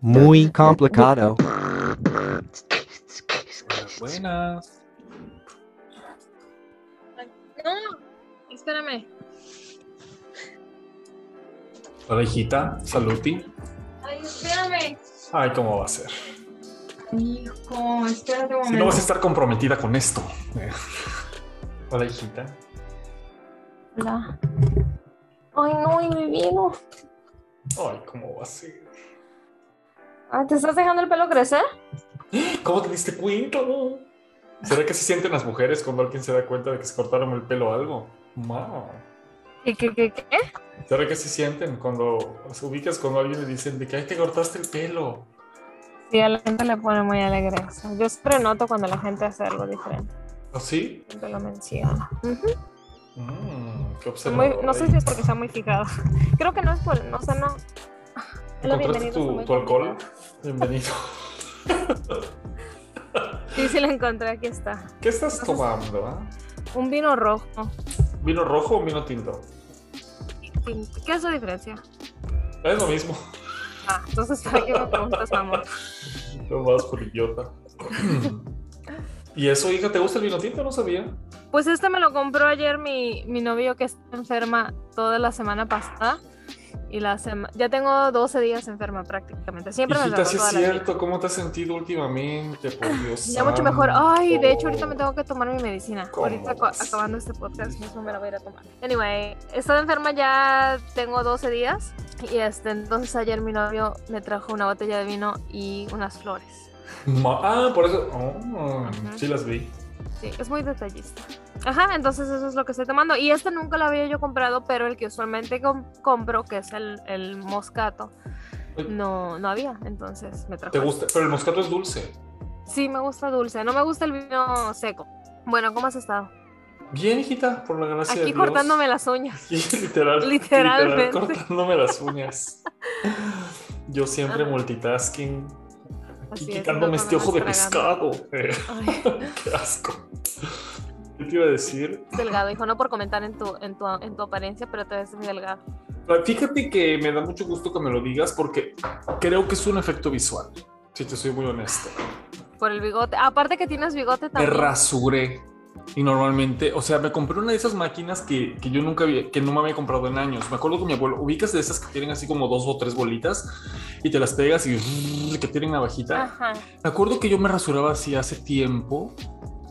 Muy complicado. Buenas. No, espérame. Hola, hijita. Saluti. Ay, espérame. Ay, ¿cómo va a ser? Hijo, espérate un Si no momento. vas a estar comprometida con esto. Hola, hijita. Hola. Ay, no, y mi vino. Ay, ¿cómo va a ser? Ah, ¿Te estás dejando el pelo crecer? ¿Cómo te diste cuenta? ¿Será que se sienten las mujeres cuando alguien se da cuenta de que se cortaron el pelo o algo? Ma. ¿Qué, qué, qué, qué? ¿Será que se sienten cuando se ubicas cuando alguien le dicen de que ay te cortaste el pelo? Sí, a la gente le pone muy alegre eso. Yo siempre noto cuando la gente hace algo diferente. ¿O sí? Siempre lo menciona. Ujú. Mm, muy- no sé si es porque está muy fijada. Creo que no es por. No sé, no. Es lo ¿Encontraste bienvenido, tu, alcohol? Bienvenido. Sí, sí, lo encontré. Aquí está. ¿Qué estás tomando? ah? Un vino rojo. ¿Vino rojo o vino tinto? ¿Qué es la diferencia? Es lo mismo. Ah, entonces, ¿para qué me preguntas, amor? Lo más por idiota. ¿Y eso, hija, te gusta el vino tinto? No sabía. Pues este me lo compró ayer mi, mi novio que está enferma toda la semana pasada. Y la sema- ya tengo 12 días enferma prácticamente. Siempre me Hijita, enfermo sí es cierto. ¿Cómo te has sentido últimamente? Por Dios. Ya mucho mejor. Ay, de hecho, ahorita me tengo que tomar mi medicina. ¿Cómo Ahorita acabando este podcast mismo me la voy a ir a tomar. Anyway, estado enferma ya tengo 12 días. Y este, entonces ayer mi novio me trajo una botella de vino y unas flores. Ah, por eso. Oh, Ujú. Sí las vi. Sí, es muy detallista. Ajá, entonces eso es lo que estoy tomando. Y este nunca lo había yo comprado, pero el que usualmente com- compro, que es el, el moscato, no, no había. Entonces me trajo. ¿Te este. gusta? Pero el moscato es dulce. Sí, me gusta dulce. No me gusta el vino seco. Bueno, ¿cómo has estado? Bien, hijita, por la gracia de Aquí Dios. cortándome las uñas. Sí, literal. Literalmente. literal, cortándome las uñas. Yo siempre multitasking. Así quitándome este ojo de pescado. Qué asco. ¿Qué te iba a decir? delgado, hijo, no por comentar en tu, en tu, en tu apariencia, pero te ves muy delgado. Ah, Fíjate que me da mucho gusto que me lo digas porque creo que es un efecto visual. Si te soy muy honesto. Por el bigote. Aparte que tienes bigote Me también. rasuré. Y normalmente, o sea, me compré una de esas máquinas que, que yo nunca había, que no me había comprado en años. Me acuerdo que mi abuelo, ubicas de esas que tienen así como dos o tres bolitas y te las pegas y que tienen navajita. Ajá. Me acuerdo que yo me rasuraba así hace tiempo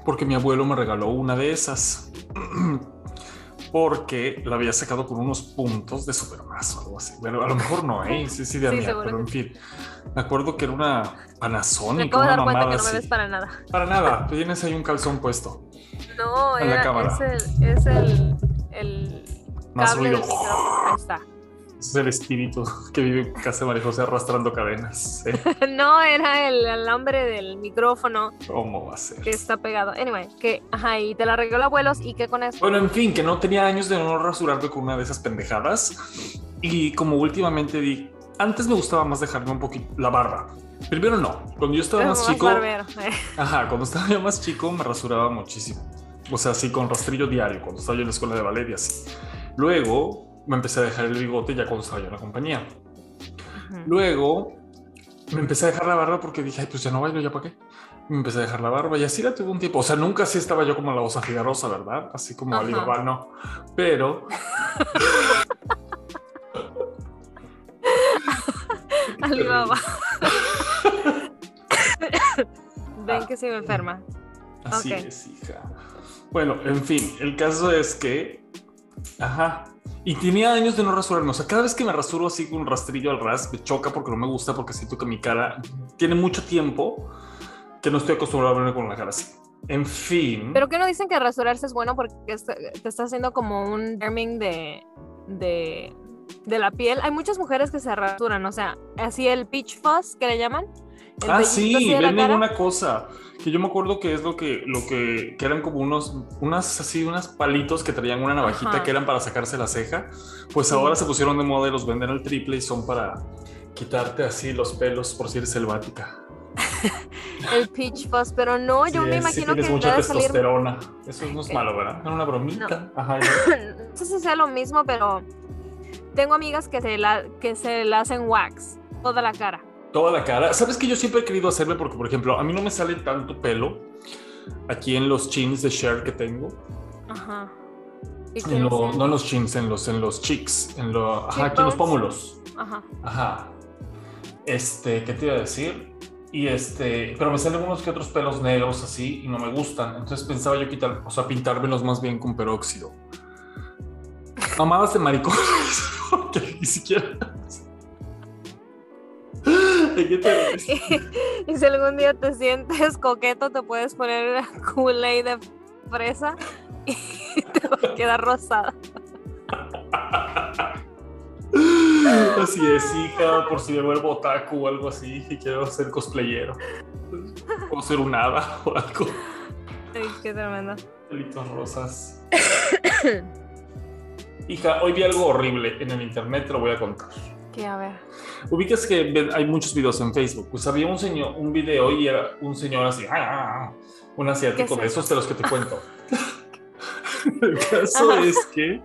porque mi abuelo me regaló una de esas. Porque la había sacado con unos puntos de supermas o algo así. Bueno, a lo mejor no, ¿eh? Sí, sí, de Sí, amiga, pero en fin. Me acuerdo que era una Me Panasonic, acabo de dar cuenta que no me así. ves para nada. Para nada, tú tienes ahí un calzón puesto. No, En la era, cámara. es el, es el, el Más cable ruido. del micrófono. Ahí está. Es el espíritu que vive en casa de María José arrastrando cadenas. ¿eh? No, era el alambre del micrófono ¿Cómo va a ser? que está pegado. Anyway, que, ajá, y te la regaló abuelos y qué con eso. Bueno, en fin, que no tenía años de no rasurarme con una de esas pendejadas. Y como últimamente di, antes me gustaba más dejarme un poquito la barba. Primero no, cuando yo estaba Es más más chico, barbero, eh. ajá, cuando estaba yo más chico me rasuraba muchísimo. O sea, así con rastrillo diario, cuando estaba yo en la escuela de ballet y así. Luego me empecé a dejar el bigote ya cuando estaba yo en la compañía. Luego me empecé a dejar la barba porque dije, ay, pues ya no bailo, ya para qué. Me empecé a dejar la barba y así la tuve un tiempo. O sea, nunca así estaba yo como la osa figarosa, ¿verdad? Así como. Alibaba, no. Pero Alibaba. Ven que se me enferma. así Ok. es, hija. Bueno, en fin, el caso es que, ajá. Y tenía años de no rasurarme. O sea, cada vez que me rasuro así con un rastrillo al ras, me choca porque no me gusta, porque siento que mi cara tiene mucho tiempo que no estoy acostumbrado a verme con la cara así. En fin. Pero que no dicen que rasurarse es bueno porque te está haciendo como un derming de, de, de la piel. Hay muchas mujeres que se rasuran, o sea, así el peach fuzz que le llaman. Ah, sí, venden una cosa que yo me acuerdo que es lo que, lo que, que eran como unos, unas así, unos palitos que traían una navajita Ajá. que eran para sacarse la ceja. Pues Sí. ahora se pusieron de moda y los venden al triple y son para quitarte así los pelos por si eres selvática. El peach fuzz, pero no, yo Sí me sí imagino tienes que mucha debe salir. testosterona. Eso no es malo, ¿verdad? Era una bromita. Ajá. no sé si sea lo mismo, pero tengo amigas que se la, que se la hacen wax, toda la cara. Toda la cara. ¿Sabes que yo siempre he querido hacerme? Porque, por ejemplo, a mí no me sale tanto pelo aquí en los chins de Cher que tengo. Ajá. En lo, no en los chins, en los, en los cheeks, en lo, ajá, aquí en los pómulos. Ajá. Ajá. Este, ¿qué te iba a decir? Y este, pero me salen unos que otros pelos negros así y no me gustan. Entonces pensaba yo quitar, o sea, pintármelos más bien con peróxido. Mamadas de maricón. que ni siquiera. y, si algún día te sientes coqueto, te puedes poner Kool-Aid de fresa y te va a quedar rosada. Así es, hija, por si me vuelvo otaku o algo así y quiero ser cosplayero. O ser un hada o algo. Ay, qué tremendo. Pelitos rosas. hija, hoy vi algo horrible en el internet, te lo voy a contar. ¿Qué? A ver. Ubicas que hay muchos videos en Facebook. Pues había un señor, un video y era un señor así, ah, ah, ah", un asiático de esos de los que te cuento. el caso es que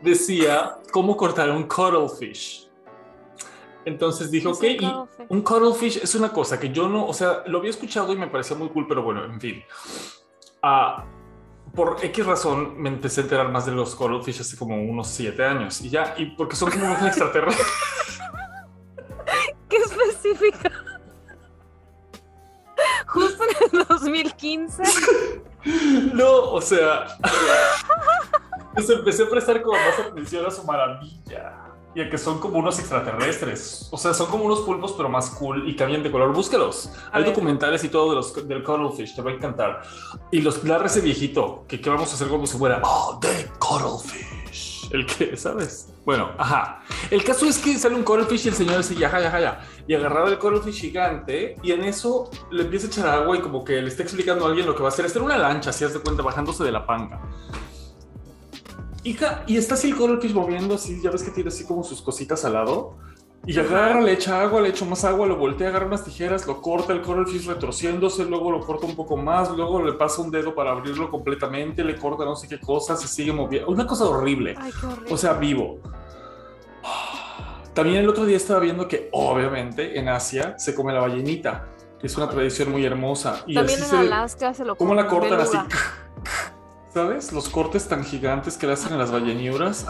decía cómo cortar un cuttlefish. Entonces dijo, ok, y un cuttlefish es una cosa que yo no, o sea, lo había escuchado y me parecía muy cool, pero bueno, en fin. Ah, por X razón me empecé a enterar más de los cuttlefish hace como unos siete años y ya, y porque son como unos extraterrestres. Qué específica. Justo en el 2015. no, o sea, pues empecé a prestar como más atención a su maravilla. Y a que son como unos extraterrestres. O sea, son como unos pulpos, pero más cool y cambian de color. Búsquelos. Hay documentales y todo de los, del cuttlefish. Te va a encantar. Y los la ese viejito. Que qué vamos a hacer como si fuera. Oh, the cuttlefish. El que, ¿sabes? Bueno, ajá. El caso es que sale un cuttlefish y el señor dice, ya, ya, ya, ya. Y agarraba el cuttlefish gigante. Y en eso le empieza a echar agua y como que le está explicando a alguien lo que va a hacer. Es una lancha, si has de cuenta, bajándose de la panga. Hija, y está así el cuttlefish moviendo así, ya ves que tiene así como sus cositas al lado. Y agarra, le echa agua, le echa más agua, lo voltea, agarra unas tijeras, lo corta el cuttlefish retorciéndose, luego lo corta un poco más, luego le pasa un dedo para abrirlo completamente, le corta no sé qué cosa, se sigue moviendo. Una cosa horrible. Ay, qué horrible. O sea, vivo. También el otro día estaba viendo que obviamente en Asia se come la ballenita. Es una tradición muy hermosa. Y También en Alaska se lo come. ¿Cómo la cortan así? ¿Sabes? Los cortes tan gigantes que le hacen en las balleniuras.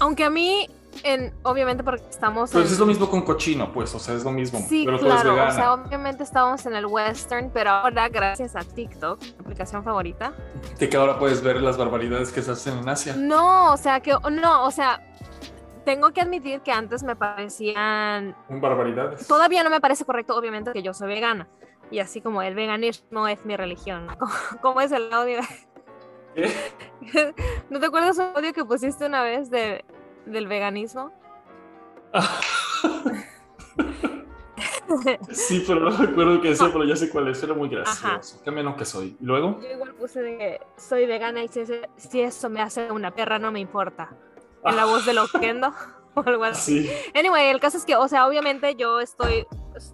Aunque a mí, en, obviamente porque estamos... Pero es lo mismo con cochino, pues, o sea, es lo mismo. Sí, pero claro, o sea, obviamente estábamos en el western, pero ahora gracias a TikTok, mi aplicación favorita. De que ahora puedes ver las barbaridades que se hacen en Asia. No, o sea, que no, o sea, tengo que admitir que antes me parecían... Barbaridades. Todavía no me parece correcto, obviamente, que yo soy vegana. Y así como el veganismo es mi religión. ¿Cómo es el ¿No te acuerdas un audio que pusiste una vez de, del veganismo? sí, pero no recuerdo que eso, pero ya sé cuál es. Era muy gracioso. Qué menos que soy. ¿Y luego? Yo igual puse de que soy vegana y si, eso me hace una perra, no me importa. En la voz de Loquendo o algo así. Anyway, el caso es que, o sea, obviamente yo estoy,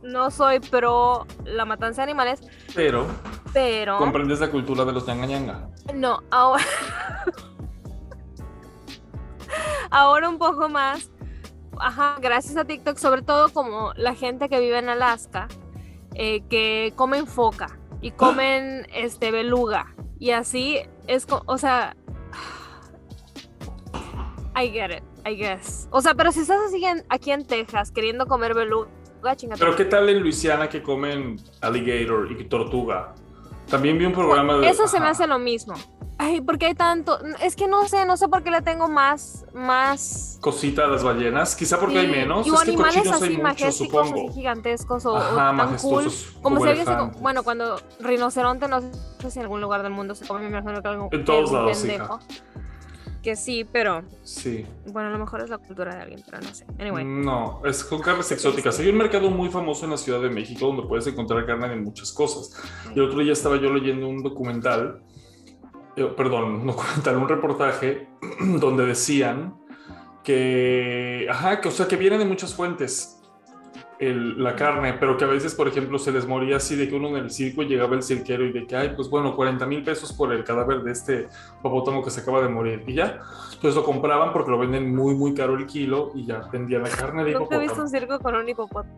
no soy pro la matanza de animales. Pero pero. ¿Comprendes la cultura de los ñanga? No, ahora. ahora un poco más. Ajá, gracias a TikTok, sobre todo como la gente que vive en Alaska, eh, que comen foca y comen este beluga. Y así es, o sea. I get it, I guess. O sea, pero si estás así aquí en Texas queriendo comer beluga, chingada. Pero ¿qué tal en Luisiana que comen alligator y tortuga? También vi un programa de... Eso se me hace lo mismo. Ay, porque hay tanto. Es que no sé, no sé por qué le tengo más. más... Cosita a las ballenas. Quizá porque hay menos. Y es animales así majesticos, así gigantescos o, tan cool. Como, si alguien se. Bueno, cuando rinoceronte, no sé si en algún lugar del mundo se come, me imagino que algo. En todos lados, hija que sí, pero. Sí. Bueno, a lo mejor es la cultura de alguien, pero no sé. Anyway. No, es con carnes exóticas. Hay un mercado muy famoso en la Ciudad de México donde puedes encontrar carne de muchas cosas. Y el otro día estaba yo leyendo un documental, eh, perdón, un documental, un reportaje donde decían que, ajá, que o sea, que vienen de muchas fuentes. El- la carne, pero que a veces, por ejemplo, se les moría así de que uno en el circo llegaba el cirquero y de que, ay, pues bueno, 40 mil pesos por el cadáver de este hipopótamo que se acaba de morir. Y ya, pues lo compraban porque lo venden muy, muy caro el kilo y ya vendían la carne de Nunca he visto un hipopótamo. circo con un hipopótamo.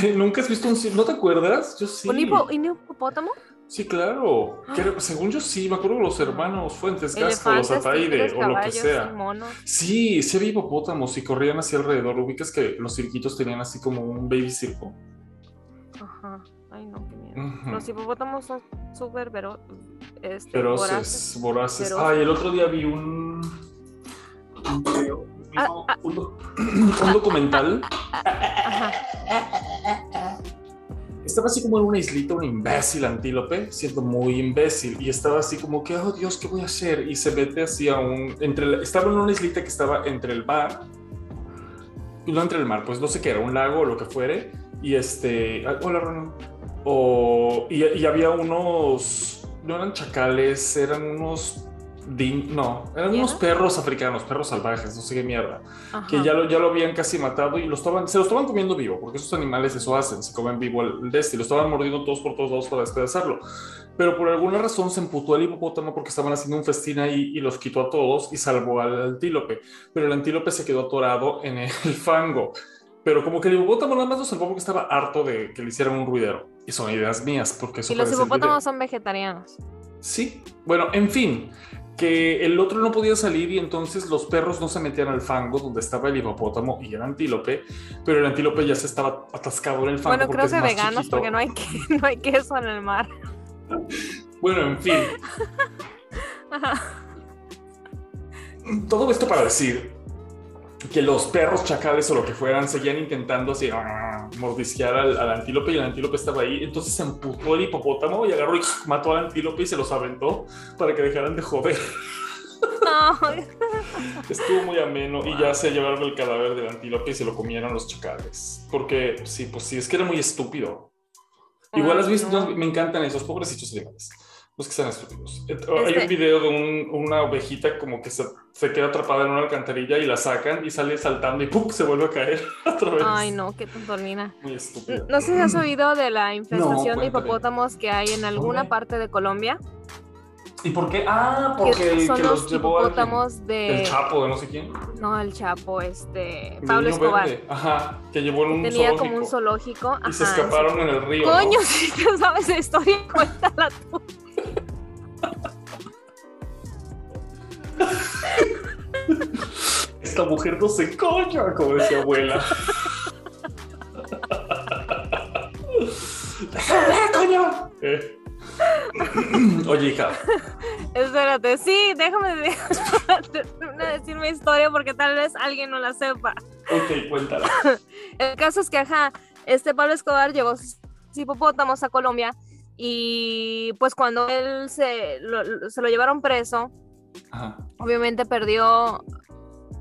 ¿Qué? ¿Nunca has visto un circo? ¿No te acuerdas? Yo sí. ¿Un, hipo- un hipopótamo? Sí, claro. Era- según yo sí, me acuerdo de los hermanos Fuentes Gasco, los Ataide o lo que sea. Sí, sí había hipopótamos y corrían así alrededor. Ubicas que los cirquitos tenían así como un baby circo. Ajá. Ay, no, qué miedo. Los hipopótamos son súper vero- este, Feroces, voraces. voraces. Feroces. Ay, el otro día vi un. un video, Ah, no, ah. un documental. Ajá. Estaba así como en una islita, un imbécil antílope, siendo muy imbécil, y estaba así como que, oh Dios, ¿qué voy a hacer? Y se mete así a un. Entre la- estaba en una islita que estaba entre el mar, no entre el mar, pues no sé qué era, un lago o lo que fuere, y este. ah, Hola, Ronald. O, y, y había unos. No eran chacales, eran unos. Din- no, eran unos perros africanos, perros salvajes, no sé qué mierda Ajá. que ya lo, ya lo habían casi matado y lo estaban, se lo estaban comiendo vivo, porque esos animales eso hacen, se comen vivo el, el de y lo estaban mordiendo todos por todos lados para despedazarlo. Pero por alguna razón se emputó el hipopótamo porque estaban haciendo un festín ahí y los quitó a todos y salvó al antílope. Pero el antílope se quedó atorado en el fango. Pero como que el hipopótamo nada más lo salvó porque estaba harto de que le hicieran un ruidero. Y son ideas mías, porque eso Y los hipopótamos son vegetarianos. Sí, bueno, en fin, que el otro no podía salir y entonces los perros no se metían al fango donde estaba el hipopótamo y el antílope, pero el antílope ya se estaba atascado en el fango. Bueno, creo que veganos chiquito. porque no hay, que- no hay queso en el mar. Bueno, en fin, todo esto para decir que los perros chacales o lo que fueran seguían intentando así ah, mordisquear al, al antílope y el antílope estaba ahí, entonces se emputó el hipopótamo y agarró y mató al antílope y se los aventó para que dejaran de joder. No, Estuvo muy ameno y ya se llevaron el cadáver del antílope y se lo comieron los chacales. Porque sí, pues sí, es que era muy estúpido. Igual has visto, me encantan esos pobrecitos animales. Los que sean estúpidos. Hay Este- un video de un- una ovejita como que se, se queda atrapada en una alcantarilla y la sacan y sale saltando y ¡pum! se vuelve a caer otra vez. Ay, no, qué tontolina. Muy estúpido. No sé si has oído de la infestación de hipopótamos que hay en alguna ¿Dónde? parte de Colombia. ¿Y por qué? Ah, Que porque son que los los llevó hipopótamos de. El Chapo de no sé quién. No, el Chapo, este. Pablo Escobar. verde. Ajá, que llevó en un Tenía zoológico. como un zoológico. Y se escaparon en el río. ¿no? Coño, si tú sabes la historia, cuéntala tú. Esta mujer no se coño, como decía abuela. ¡Déjame, coño! Eh. Oye, hija, Espérate, sí, déjame de- déjame decir mi historia porque tal vez alguien no la sepa. ok, cuéntala. El caso es que, ajá, este Pablo Escobar llevó sus hipopótamos a Colombia y pues cuando él se lo, lo- se lo llevaron preso, Ajá. obviamente perdió,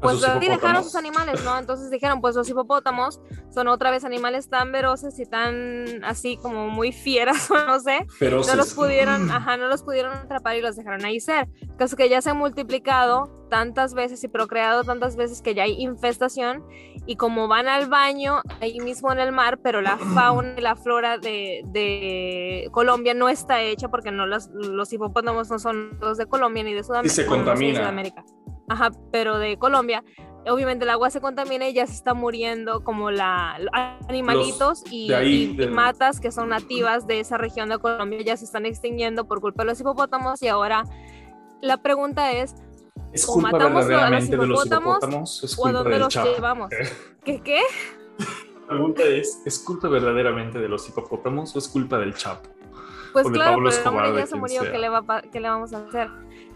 pues así dejaron sus animales, ¿no? Entonces dijeron, pues los hipopótamos son otra vez animales tan veroces y tan así como muy fieras, no sé, Feroces. no los pudieron, ajá, no los pudieron atrapar y los dejaron ahí ser. Caso que ya se han multiplicado tantas veces y procreado tantas veces que ya hay infestación y como van al baño ahí mismo en el mar, pero la fauna y la flora de, de Colombia no está hecha porque no los, los hipopótamos no son los de Colombia ni de Sudamérica. se bueno, no de contamina. Sudamérica. Ajá, pero de Colombia. Obviamente el agua se contamina y ya se está muriendo como la los animalitos y, de ahí, y- y del- matas que son nativas de esa región de Colombia ya se están extinguiendo por culpa de los hipopótamos y ahora la pregunta es Es o culpa matamos a los verdaderamente de los hipopótamos, hipopótamos. O a dónde los llevamos. ¿Qué qué? La pregunta es: ¿es culpa verdaderamente de los hipopótamos o es culpa del Chapo? Pues o de claro, Pablo pero el Escobar, hombre de ya se murió. ¿qué le, va, a pa- qué le vamos a hacer?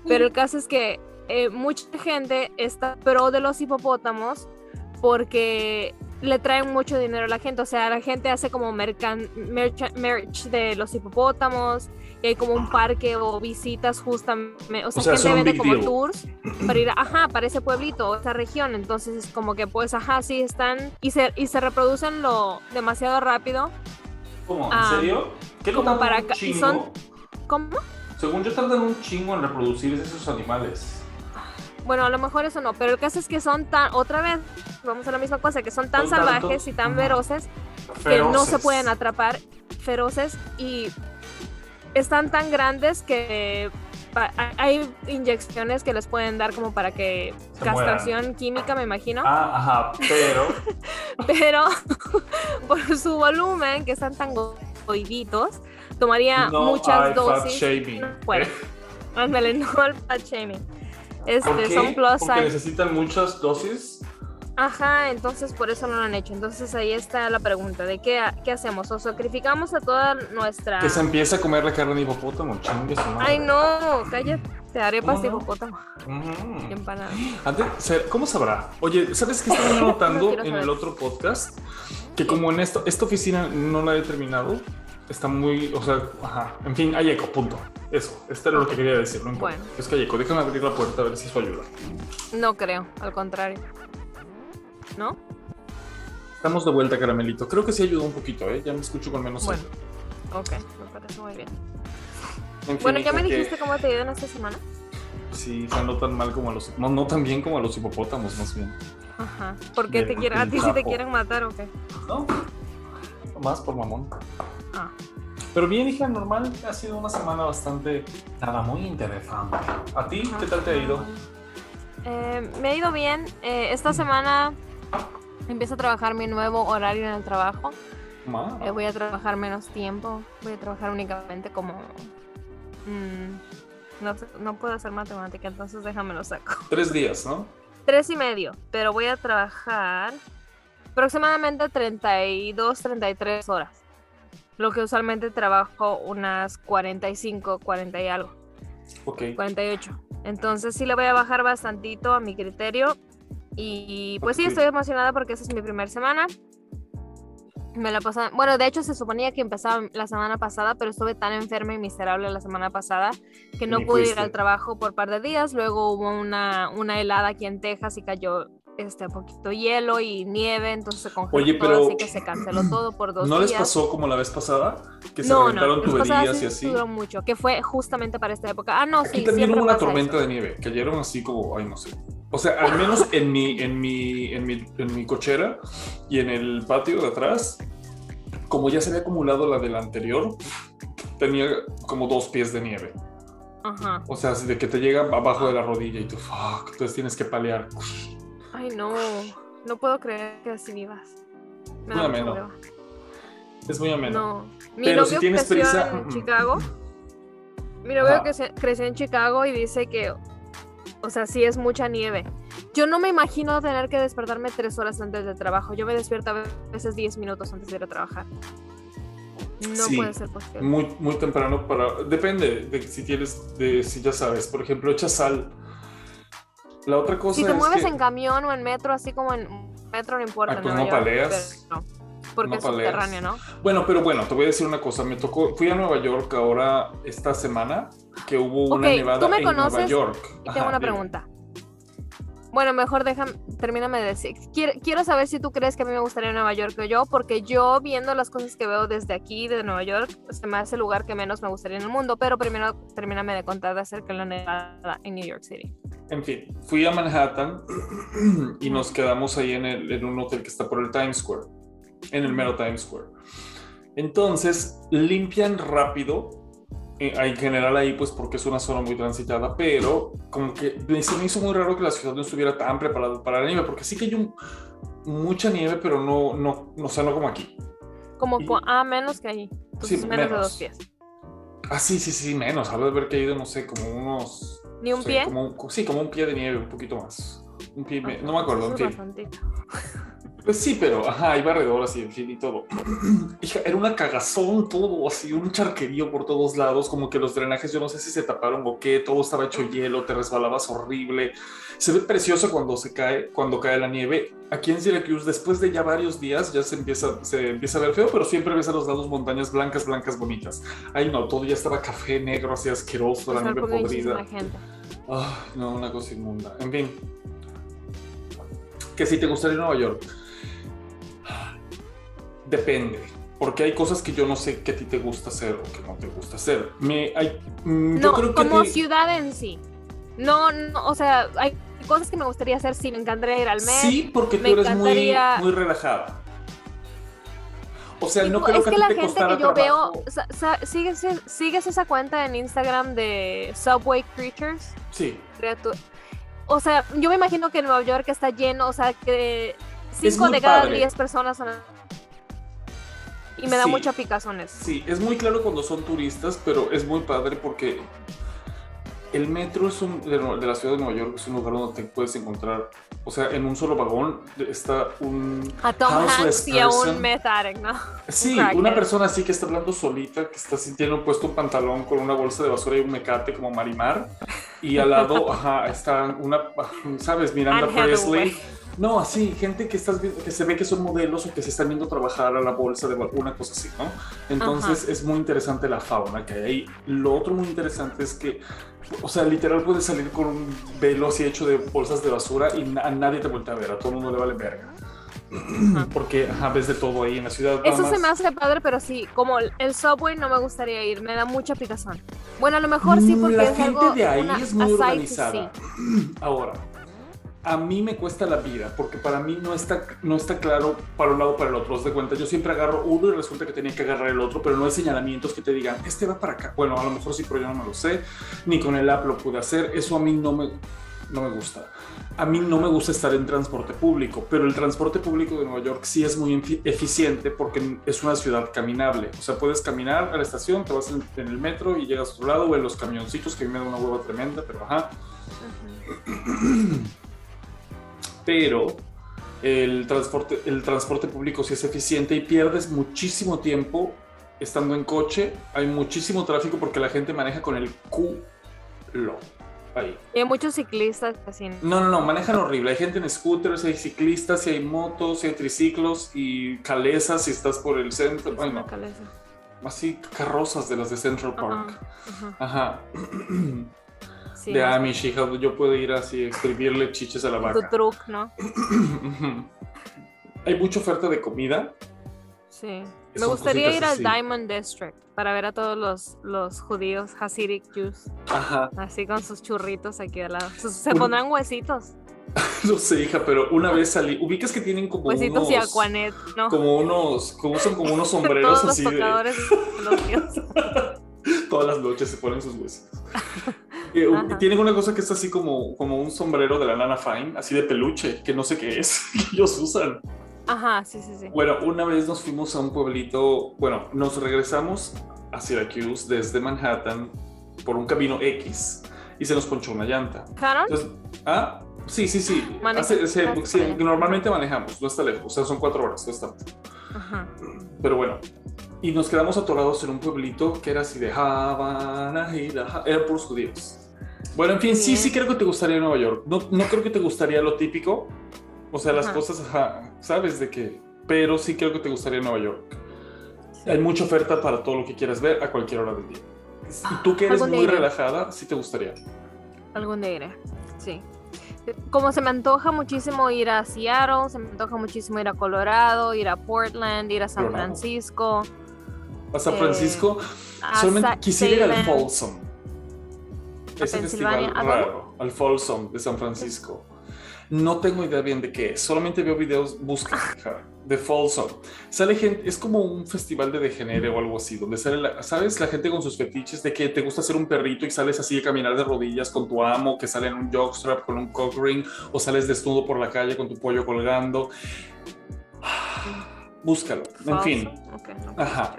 Pero el caso es que eh, mucha gente está pro de los hipopótamos porque le traen mucho dinero a la gente. O sea, la gente hace como merch, merch de los hipopótamos y hay como un parque o visitas justamente. O sea, O sea, gente vende como deal. tours para ir, a- ajá, para ese pueblito o esa región. Entonces es como que pues, ajá, sí están y se, y se reproducen lo demasiado rápido. ¿Cómo? ¿En Ah, serio? ¿Qué como para un chingo? son- ¿Cómo? Según yo, tardan un chingo en reproducirse esos animales. Bueno, a lo mejor eso no, pero el caso es que son tan, otra vez, vamos a la misma cosa, que son tan salvajes y tan feroces que no se pueden atrapar, feroces y están tan grandes que hay inyecciones que les pueden dar como para que Se castración química, me imagino, Ah, ajá, pero pero por su volumen, que están tan goiditos, tomaría no muchas dosis. ¿eh? Ándale, no al fat shaming. ¿Por Este, qué? son plus Porque necesitan muchas dosis. Ajá, entonces por eso no lo han hecho. Entonces ahí está la pregunta de qué, qué hacemos. ¿O sacrificamos a toda nuestra... Que se empiece a comer la carne de hipopótamo, chingue su madre. Ay, no, cállate, arepas ¿Cómo de no? hipopótamo Ujú. y empanadas. ¿Cómo sabrá? Oye, ¿sabes qué estaba notando No en el otro podcast? Que como en esto, esta oficina no la he terminado, está muy, o sea, ajá, en fin, hay eco, punto. Eso, esto era lo que quería decir, no importa. Bueno. Es que hay eco, déjame abrir la puerta a ver si eso ayuda. No creo, al contrario. ¿No? Estamos de vuelta, caramelito. Creo que sí ayudó un poquito, ¿eh? Ya me escucho con menos Bueno, eco. ok, me parece muy bien. En fin, Bueno, ¿ya me que dijiste cómo te ha ido en esta semana? Sí, o sea, no tan mal como a los... No, no tan bien como a los hipopótamos, más bien. Ajá. ¿Por qué te quieren? ¿A ti sí te quieren matar o qué? ¿No? Más por mamón. Ah, Pero bien, hija, normal. Ha sido una semana bastante... Nada, muy interesante. ¿A ti qué tal te ha ido? Eh, me ha ido bien. Eh, esta semana empiezo a trabajar mi nuevo horario en el trabajo. Eh, voy a trabajar menos tiempo. Voy a trabajar únicamente como. mm, no, no puedo hacer matemática, entonces déjame lo saco. Tres días, ¿no? Tres y medio, pero voy a trabajar aproximadamente 32, 33 horas. Lo que usualmente trabajo unas 45, 40 y algo. Ok. 48. Entonces sí le voy a bajar bastantito a mi criterio. Y pues sí, Ok. estoy emocionada porque esa es mi primera semana. Me la pasaba, bueno, de hecho se suponía que empezaba la semana pasada, pero estuve tan enferma y miserable la semana pasada que no pude ir al trabajo por par de días. Luego hubo una, una helada aquí en Texas y cayó este poquito hielo y nieve, entonces se congeló Oye, todo, pero- así que se canceló todo por dos ¿No días. les pasó como la vez pasada? Que se no, no, reventaron pasada tuberías sí y así. duró mucho, que fue justamente para esta época. Ah, no, Aquí sí, también hubo una tormenta eso. de nieve. Cayeron así como, ay, no sé. O sea, al menos en mi, en mi, en mi, en mi cochera y en el patio de atrás, como ya se había acumulado la de la anterior, tenía como dos pies de nieve. Ajá. O sea, de que te llega abajo de la rodilla y tú, fuck, entonces tienes que palear. Ay, no. No puedo creer que así vivas. Me Muy ameno. Es muy ameno. No. Mi Pero novio si tienes creció prisa, en. Chicago. Mi novio que se- creció en Chicago y dice que, o sea, sí es mucha nieve. Yo no me imagino tener que despertarme tres horas antes del trabajo. Yo me despierto a veces 10 minutos antes de ir a trabajar. No Sí. puede ser posible. Muy, muy temprano para. Depende de si tienes, de si ya sabes. Por ejemplo, echas sal. La otra cosa Si te es mueves que- en camión o en metro, así como en metro, no importa. Ah, pues Nueva no York, paleas. no, porque No es paleas. subterráneo, ¿no? Bueno, pero bueno, te voy a decir una cosa. Me tocó, fui a Nueva York ahora esta semana que hubo una Ok, nevada ¿tú me en Nueva conoces? York. Y Ajá, tengo una dime. Bueno, mejor déjame, termíname de decir. Quiero, saber si tú crees que a mí me gustaría Nueva York o yo, porque yo viendo las cosas que veo desde aquí, de Nueva York, se me hace el lugar que menos me gustaría en el mundo, pero primero termíname de contar acerca de la nevada en New York City. En fin, fui a Manhattan y nos quedamos ahí en, en un hotel que está por el Times Square, en el mero Times Square. Entonces, limpian rápido, en general ahí pues porque es una zona muy transitada, pero como que me- se me hizo muy raro que la ciudad no estuviera tan preparada para la nieve, porque sí que hay un- mucha nieve, pero no, no, no, o sea, no como aquí. Como, Y- cu- ah, menos que. Entonces, Sí, menos, de menos. dos pies. Ah, sí, sí, sí, menos, hablo de haber caído, no sé, como unos... ¿Ni un pie? como un- sí, como un pie de nieve, un poquito más. Un pie, me- Ah, no me acuerdo, fin. bastantito. Pues sí, pero ajá, hay barredoras y en fin y todo. Hija, era una cagazón todo, así, un charquerío por todos lados, como que los drenajes, yo no sé si se taparon o qué, todo estaba hecho hielo, te resbalabas horrible. Se ve precioso cuando se cae, cuando cae la nieve. Aquí en Syracuse, después de ya varios días, ya se empieza, se empieza a ver feo, pero siempre ves a los lados montañas blancas, blancas, bonitas. Ay, no, todo ya estaba café negro, así asqueroso, la nieve podrida. Ay, no, una cosa inmunda. En fin. Que si te gustaría Nueva York. Depende. Porque hay cosas que yo no sé que a ti te gusta hacer o que no te gusta hacer. Me, hay, mm, yo No, creo que como ciudad en sí. No, no, o sea, hay cosas que me gustaría hacer, sí, me encantaría ir al mes. Sí, porque me tú eres muy, encantaría- muy relajada. O sea, no creo es que, que la te gente que yo trabajo. veo, ¿sigues, sigues esa cuenta en Instagram de Subway Creatures? Sí, O sea, yo me imagino que Nueva York está lleno, o sea, que Es 5 muy de cada padre. 10 personas son... Y me da Sí. mucha picazón eso. sí, es muy claro cuando son turistas, pero es muy padre porque el metro es un, de, la ciudad de Nueva York es un lugar donde te puedes encontrar, o sea, en un solo vagón está un A Tom Hanks y a un meth addict, ¿no? Sí, una persona así que está hablando solita, que está sintiendo puesto un pantalón con una bolsa de basura y un mecate como Marimar. Y al lado, ajá, está una, ¿sabes? Miranda Presley. No, así, gente que, estás, viendo- que se ve que son modelos o que se están yendo a trabajar a la bolsa de alguna cosa así, ¿no? Entonces es muy interesante la fauna que hay ahí. Lo otro muy interesante es que, o sea, literal puedes salir con un velo así hecho de bolsas de basura y a nadie te vuelve a ver, a todo el mundo le vale verga. Porque ajá, ves de todo ahí en la ciudad. Eso se más. me hace padre, pero sí, como el, subway no me gustaría ir, me da mucha picazón. Bueno, a lo mejor sí, Mm, porque la es gente algo. de ahí una- es muy organizada. see. Ahora, a mí me cuesta la vida porque para mí no está, no está claro para un lado o para el otro. Haz de cuenta, yo siempre agarro uno y resulta que tenía que agarrar el otro, pero no hay señalamientos que te digan, este va para acá. Bueno, a lo mejor sí, pero yo no me lo sé, ni con el app lo pude hacer. Eso a mí no me, no me gusta. A mí no me gusta estar en transporte público, pero el transporte público de Nueva York sí es muy efi- eficiente porque es una ciudad caminable. O sea, puedes caminar a la estación, te vas en, en el metro y llegas a otro lado o en los camioncitos que a mí me da una hueva tremenda, pero ajá. Ujú. pero el transporte, el transporte público sí es eficiente y pierdes muchísimo tiempo estando en coche. Hay muchísimo tráfico porque la gente maneja con el culo. Ahí. Y hay muchos ciclistas así. No, no, no, manejan horrible. Hay gente en scooters, hay ciclistas, y hay motos, y hay triciclos y calesas si estás por el centro. Es Ay, una no. caleza. Así carrozas de las de Central Park. Ajá, Ajá. sí, de no sé, Amish, hija, yo puedo ir así escribirle chiches a la Tu vaca. truck, ¿no? Ujú. Hay mucha oferta de comida. Sí. Me gustaría ir cositas al así. Diamond District para ver a todos los, los judíos Hasidic Jews, Ajá. así con sus churritos aquí al lado. Se Un- pondrán huesitos, No sé, hija, pero una vez salí. Ubicas que tienen como huesitos y unos. aquanet, ¿no? Como unos. Como usan como unos sombreros Todos los así de. tocadores de los. Todas las noches se ponen sus huesos. Eh, tienen una cosa que es así como, como un sombrero de la Nana Fine, así de peluche, que no sé qué es, que ellos usan. Ajá, sí, sí, sí. Bueno, una vez nos fuimos a un pueblito, bueno, nos regresamos a Syracuse desde Manhattan por un camino X y se nos ponchó una llanta. ¿Caron? Ah, sí, sí, sí. Hace- sí, normalmente manejamos, no está lejos, o sea, son cuatro horas, no está. Ajá. Pero bueno, y nos quedamos atorados en un pueblito que era así de Havana, y la eran puros judíos. Bueno, en fin, sí, Bien. sí creo que te gustaría Nueva York. No, no creo que te gustaría lo típico, o sea, las Ajá. cosas, ajá, sabes de qué, pero sí creo que te gustaría Nueva York. Sí. Hay mucha oferta para todo lo que quieras ver a cualquier hora del día. Y tú que eres muy iré. relajada, sí te gustaría. Algún día iré. Sí. Como se me antoja muchísimo ir a Seattle, se me antoja muchísimo ir a Colorado, ir a Portland, ir a San Colorado. Francisco, A San Eh, Francisco, a solamente quisiera ir al. Folsom. ¿A Ese festival raro, al Folsom de San Francisco. No tengo idea bien de qué es, solamente veo videos, busca, hija, de Folsom. Sale gente, es como un festival de degenere o algo así, donde sale, la- ¿sabes? La gente con sus fetiches de que te gusta ser un perrito y sales así a caminar de rodillas con tu amo, que sale en un jockstrap con un cock ring, o sales desnudo por la calle con tu pollo colgando. Búscalo, en fin. Ok, no Ajá.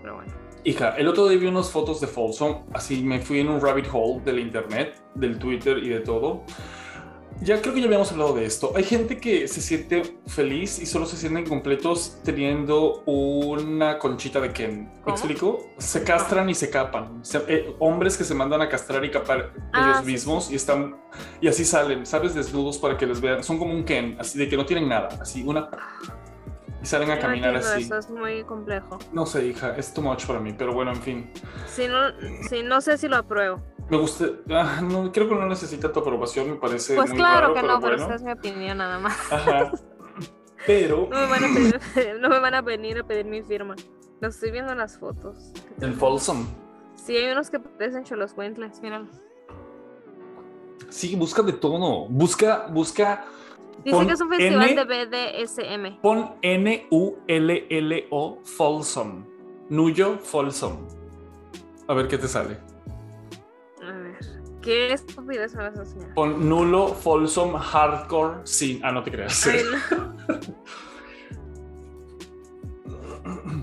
Pero bueno. Hija, el otro día vi unas fotos de Folsom, así me fui en un rabbit hole del internet, del Twitter y de todo. Ya creo que ya habíamos hablado de esto. Hay gente que se siente feliz y solo se sienten completos teniendo una conchita de Ken. ¿Me ¿Cómo? explico? Se castran y se capan. Se- eh, hombres que se mandan a castrar y capar Ah, ellos sí, mismos y están y así salen, ¿sabes? Desnudos para que les vean. Son como un Ken, así de que no tienen nada, así una y salen a caminar así. Eso es muy complejo. No sé, hija, es too much para mí, pero bueno, en fin. Si no, si no sé si lo apruebo. Me gusta, ah, no, creo que no necesita tu aprobación, me parece Pues muy claro raro, que pero no, pero esa es mi opinión nada más. Ajá. Pero No me, van a pedir- no me van a venir a pedir mi firma. Lo estoy viendo en las fotos. el Folsom. Sí, hay unos que parecen cholos cuentles, míralo. Sí, busca de tono. Busca, busca. Dice pon que es un festival N- de BDSM. Pon N-U-L-L-O Folsom. Nuyo Folsom. A ver qué te sale. A ver. ¿Qué estupidez me vas a enseñar? Pon nulo Folsom Hardcore sin. Ah, no te creas. Ay, no. Mm.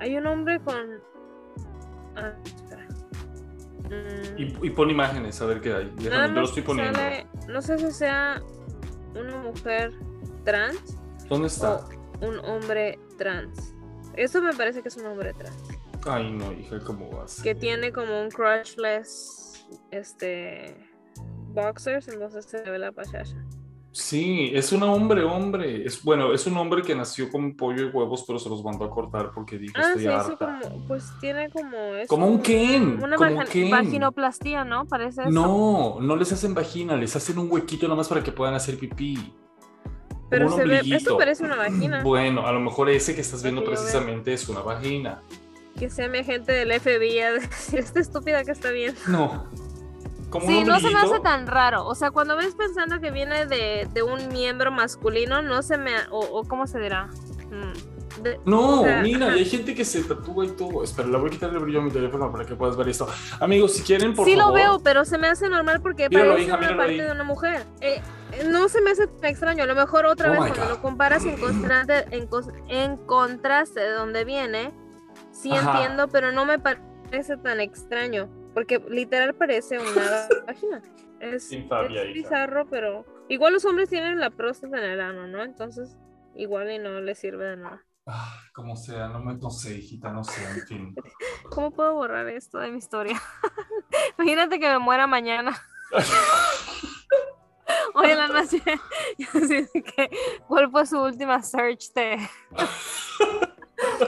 Hay un hombre con. Mm, Y, y pon imágenes, a ver qué hay. Déjame, yo lo estoy poniendo. sale- no sé si sea una mujer trans ¿Dónde está? o un hombre trans. Eso me parece que es un hombre trans. Ay, no, hija, ¿cómo vas? Que tiene como un crushless. Este. Boxers, entonces se ve la pachacha. Sí, es un hombre, hombre. Es bueno, es un hombre que nació con pollo y huevos, pero se los mandó a cortar porque dijo Ah, estoy sí, harta. eso como, pues tiene como eso. Como un Ken, Una como Ken. vaginoplastía, ¿no? Parece eso. No, no les hacen vagina, les hacen un huequito nada más para que puedan hacer pipí. Pero se ve, esto parece una vagina. Bueno, a lo mejor ese que estás viendo que precisamente es una vagina. Que sea mi agente del FBI a decir, esta estúpida que está viendo. No. Como Sí, no se me hace tan raro. O sea, cuando ves pensando que viene de, de un miembro masculino, no se me... O, o ¿cómo se dirá? Mm, de- No, o sea, mira, hay gente que se tatúa y todo. Espera, le voy a quitar el brillo a mi teléfono para que puedas ver esto. Amigos, si quieren, por sí favor. lo veo, pero se me hace normal porque Míralo, parece una parte ahí. de una mujer. Eh, eh, no se me hace tan extraño. A lo mejor otra Oh vez cuando God. lo comparas en contraste, en, contraste de donde viene, sí Ajá. entiendo, pero no me parece tan extraño. Porque literal parece una vagina. Es, es bizarro, pero igual los hombres tienen la próstata en el ano, ¿no? Entonces, igual y no les sirve de nada. Ah, como sea, no, me, no sé, hijita, no sé, en fin. ¿Cómo puedo borrar esto de mi historia? Imagínate que me muera mañana. Hoy en la noche. Así de que, ¿Cuál fue su última search de,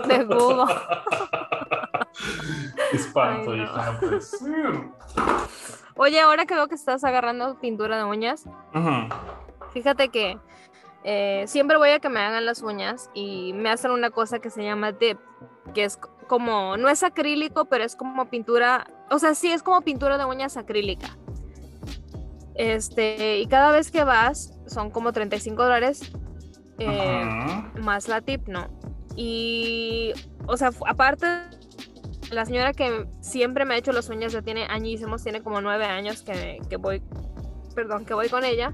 de Google? Espanto, Ay, no. hija, no puede ser. Oye, ahora que veo que estás agarrando pintura de uñas, fíjate que eh, siempre voy a que me hagan las uñas y me hacen una cosa que se llama dip, que es co- como, no es acrílico, pero es como pintura, o sea, sí es como pintura de uñas acrílica. Este, y cada vez que vas, son como 35 dólares. eh, más la tip, ¿no? Y, o sea, aparte, la señora que siempre me ha hecho las uñas ya tiene añísimos, tiene como nueve años que, que voy, perdón, que voy con ella.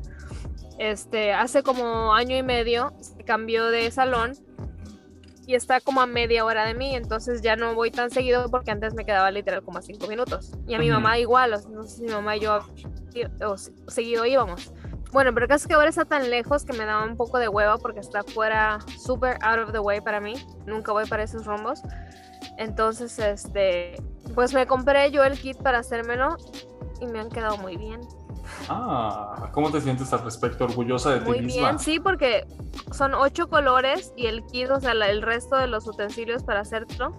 Este, hace como año y medio se cambió de salón y está como a media hora de mí, entonces ya no voy tan seguido porque antes me quedaba literal como a cinco minutos. Y a mi mamá igual, o sea, no sé si mi mamá y yo seguido íbamos. Bueno, pero casi que ahora está tan lejos que me daba un poco de hueva porque está fuera, súper out of the way para mí. Nunca voy para esos rumbos. Entonces, este, pues me compré yo el kit para hacérmelo y me han quedado muy bien. Ah, ¿cómo te sientes al respecto? ¿Orgullosa de ti Muy misma? bien, sí, porque son ocho colores y el kit, o sea, el resto de los utensilios para hacerlo.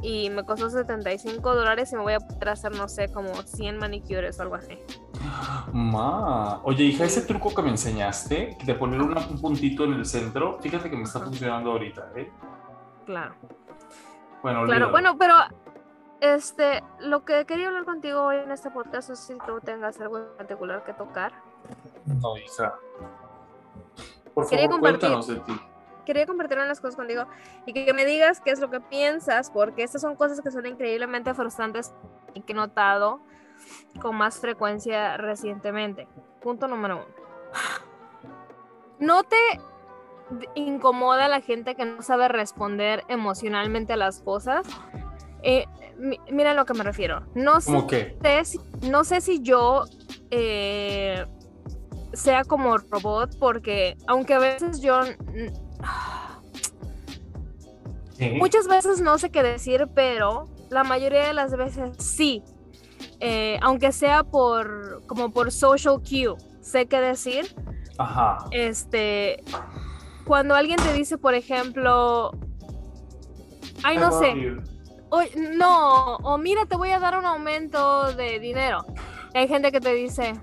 Y me costó 75 dólares y me voy a poder hacer, no sé, como 100 manicures o algo así. Ma. Oye, hija, ese truco que me enseñaste, de poner un puntito en el centro, fíjate que me está funcionando ahorita, ¿eh? Claro. Bueno, Claro, bueno, pero este, lo que quería hablar contigo hoy en este podcast es si tú tengas algo en particular que tocar. No. Por Quería favor, cuéntanos de ti. Quería compartir unas cosas contigo y que me digas qué es lo que piensas, porque estas son cosas que son increíblemente frustrantes y que he notado con más frecuencia recientemente. Punto número uno. ¿No te incomoda la gente que no sabe responder emocionalmente a las cosas? Eh, mi- mira a lo que me refiero. No sé si- no sé si yo eh, sea como robot, porque aunque a veces yo muchas veces no sé qué decir, pero la mayoría de las veces sí. Eh, aunque sea por como por social cue, sé qué decir. Ajá. Este, cuando alguien te dice, por ejemplo, ay no sé. Oye, no, o mira, te voy a dar un aumento de dinero. Hay gente que te dice,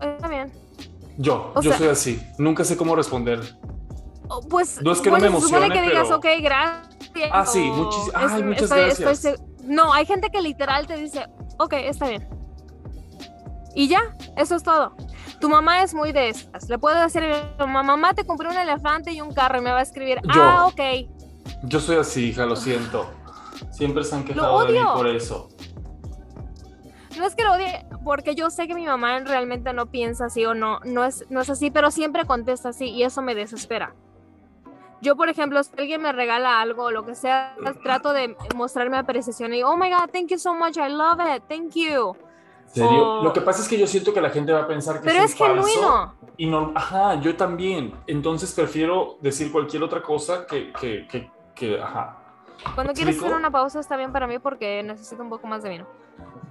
está bien. Yo, O yo sea- soy así. Nunca sé cómo responder. O, Pues, No es que no me se supone emocione, que digas, ok, gracias. Ah, sí, o muchis- es- ay, muchas estoy- gracias. estoy no, hay gente que literal te dice, ok, está bien. Y ya, eso es todo. Tu mamá es muy de esas. Le puedo decir, mamá, te compré un elefante y un carro y me va a escribir, ah, ok. Yo soy así, hija, lo siento. Siempre se han quejado de mí por eso. No es que lo odie, porque yo sé que mi mamá realmente no piensa así o no, no es, no es así, pero siempre contesta así y eso me desespera. Yo, por ejemplo, si alguien me regala algo o lo que sea, trato de mostrarme apreciación y, oh my God, thank you so much, I love it, thank you. ¿Serio? Lo que pasa es que yo siento que la gente va a pensar que Pero es, genuino. Y no, ajá, yo también. Entonces prefiero decir cualquier otra cosa que, que, que, que ajá. Cuando quieres hacer una pausa está bien para mí porque necesito un poco más de vino.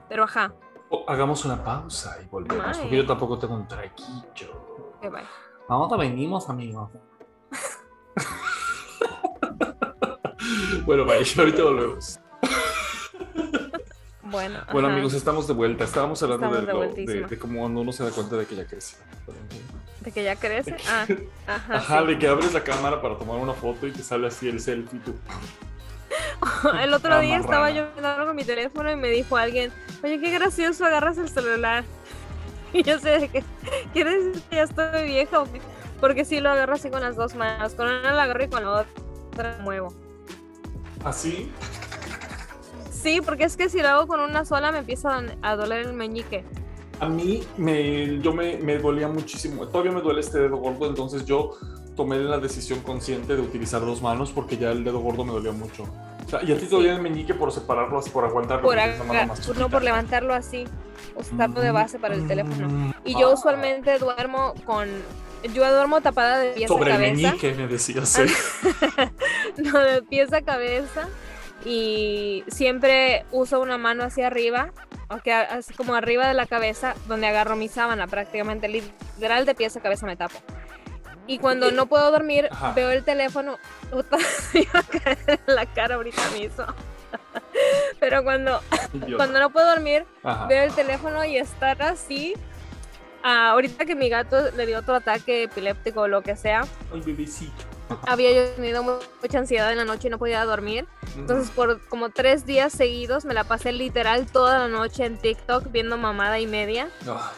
Pero ajá. hagamos una pausa y volvemos, porque yo tampoco tengo un traquillo. Vamos a venimos, amigos. bueno, vaya, ahorita volvemos. Bueno, bueno amigos, estamos de vuelta. Estábamos hablando de, de, cómo cuando uno se da cuenta de que ya crece. De que ya crece. Ah, ajá, ajá de que abres la cámara para tomar una foto y te sale así el selfie. Tú. el otro día estaba yo viendo con mi teléfono y me dijo alguien, oye, qué gracioso, agarras el celular. Y yo sé de que, ¿quieres decir que ya estoy vieja? Porque si lo agarro así con las dos manos, con una la agarro y con la otra muevo. ¿Así? Sí, porque es que si lo hago con una sola me empieza a doler el meñique. A mí me, yo me, me dolía muchísimo, todavía me duele este dedo gordo, entonces yo tomé la decisión consciente de utilizar dos manos porque ya el dedo gordo me dolía mucho. O sea, y a ti todavía el meñique por separarlo, por aguantarlo. Por, no por levantarlo así, usarlo de base para el teléfono. Y yo usualmente duermo con yo duermo tapada de pies a cabeza. Sobre el meñique, me decías. ¿eh? no, de pies a cabeza. Y siempre uso una mano hacia arriba, aunque así como arriba de la cabeza, donde agarro mi sábana, prácticamente literal de pies a cabeza me tapo. Y cuando no puedo dormir, veo el teléfono, puta, me iba a caer en la cara ahorita mismo. Pero cuando, cuando no puedo dormir, veo el teléfono y estar así. Ah, ahorita que mi gato le dio otro ataque epiléptico o lo que sea. Bebecito había yo tenido mucha ansiedad en la noche y no podía dormir. Entonces, por como tres días seguidos, me la pasé literal toda la noche en TikTok viendo mamada y media,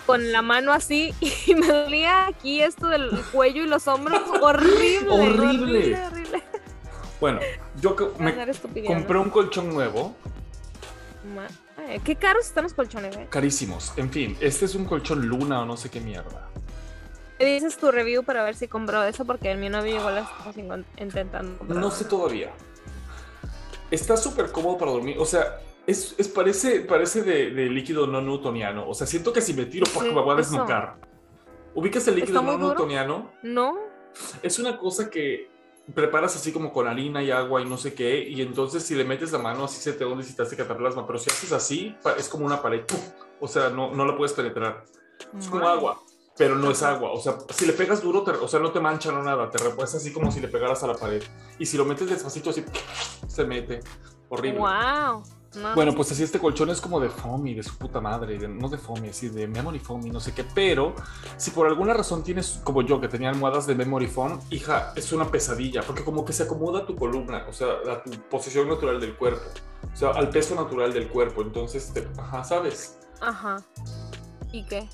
con la mano así, y me dolía aquí esto del cuello y los hombros. horrible, horrible. horrible, Bueno, yo me compré un colchón nuevo. Qué caros están los colchones, eh. Carísimos. En fin, este es un colchón luna o no sé qué mierda dices tu review para ver si compró eso? Porque el mío no igual estamos intentando. No sé todavía. Está súper cómodo para dormir. O sea, es, parece, parece de, líquido no newtoniano. O sea, siento que si me tiro, sí, me voy a desnucar. ¿Ubicas el líquido no newtoniano? No. Es una cosa que preparas así como con harina y agua y no sé qué. Y entonces si le metes la mano así se te hunde y te hace cataplasma. Pero si haces así, es como una pared. O sea, no, no la puedes penetrar. Es como agua pero no es agua. O sea, si le pegas duro, o sea, no te mancha no nada, te repuesta así como si le pegaras a la pared. Y si lo metes despacito, así se mete. Horrible. ¡Wow! bueno, pues así este colchón es como de foamy, de su puta madre, no de foamy, así de memory foamy, no sé qué, pero si por alguna razón tienes, como yo, que tenía almohadas de memory foam, hija, es una pesadilla, porque como que se acomoda tu columna, o sea, a tu posición natural del cuerpo, o sea, al peso natural del cuerpo, entonces, te, ajá, ¿sabes? Ajá. ¿Y qué?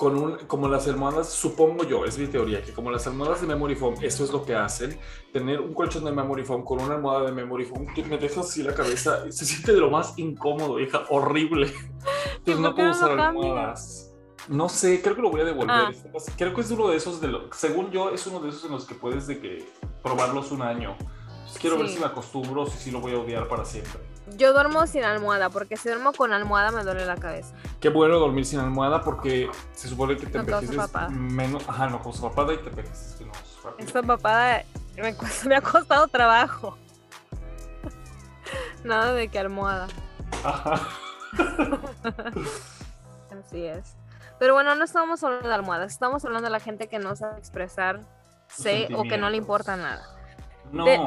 Con un, como las almohadas, supongo yo, es mi teoría, que como las almohadas de memory foam, eso es lo que hacen, tener un colchón de memory foam con una almohada de memory foam, tú me dejas así la cabeza, se siente de lo más incómodo, hija, horrible. Entonces no puedo usar almohadas. No sé, creo que lo voy a devolver. Ah. Creo que es uno de esos, de lo, según yo, es uno de esos en los que puedes de que probarlos un año. quiero ver si me acostumbro o si sí lo voy a odiar para siempre. Yo duermo sin almohada, porque si duermo con almohada me duele la cabeza. Qué bueno dormir sin almohada porque se supone que te no envejeces menos. Ajá, no con papada y te envejeces Esta papada me, me ha costado trabajo. Nada de que almohada. Ajá. Así es. Pero bueno, no estamos hablando de almohadas, estamos hablando de la gente que no sabe expresar sé o que no le importa nada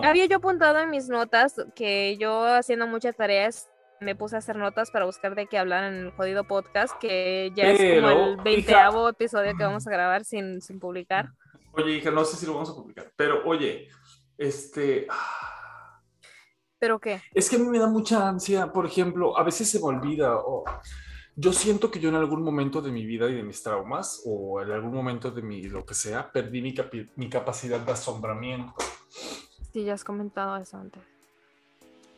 había yo apuntado en mis notas que yo haciendo muchas tareas me puse a hacer notas para buscar de qué hablar en el jodido podcast, que ya es como el veinteavo episodio que vamos a grabar sin, sin publicar. Oye, hija, no sé si lo vamos a publicar, pero oye, este... ¿Pero qué? Es que a mí me da mucha ansia, por ejemplo, a veces se me olvida o yo siento que yo en algún momento de mi vida y de mis traumas o en algún momento de mi lo que sea, perdí mi, mi capacidad de asombramiento. Sí, ya has comentado eso antes.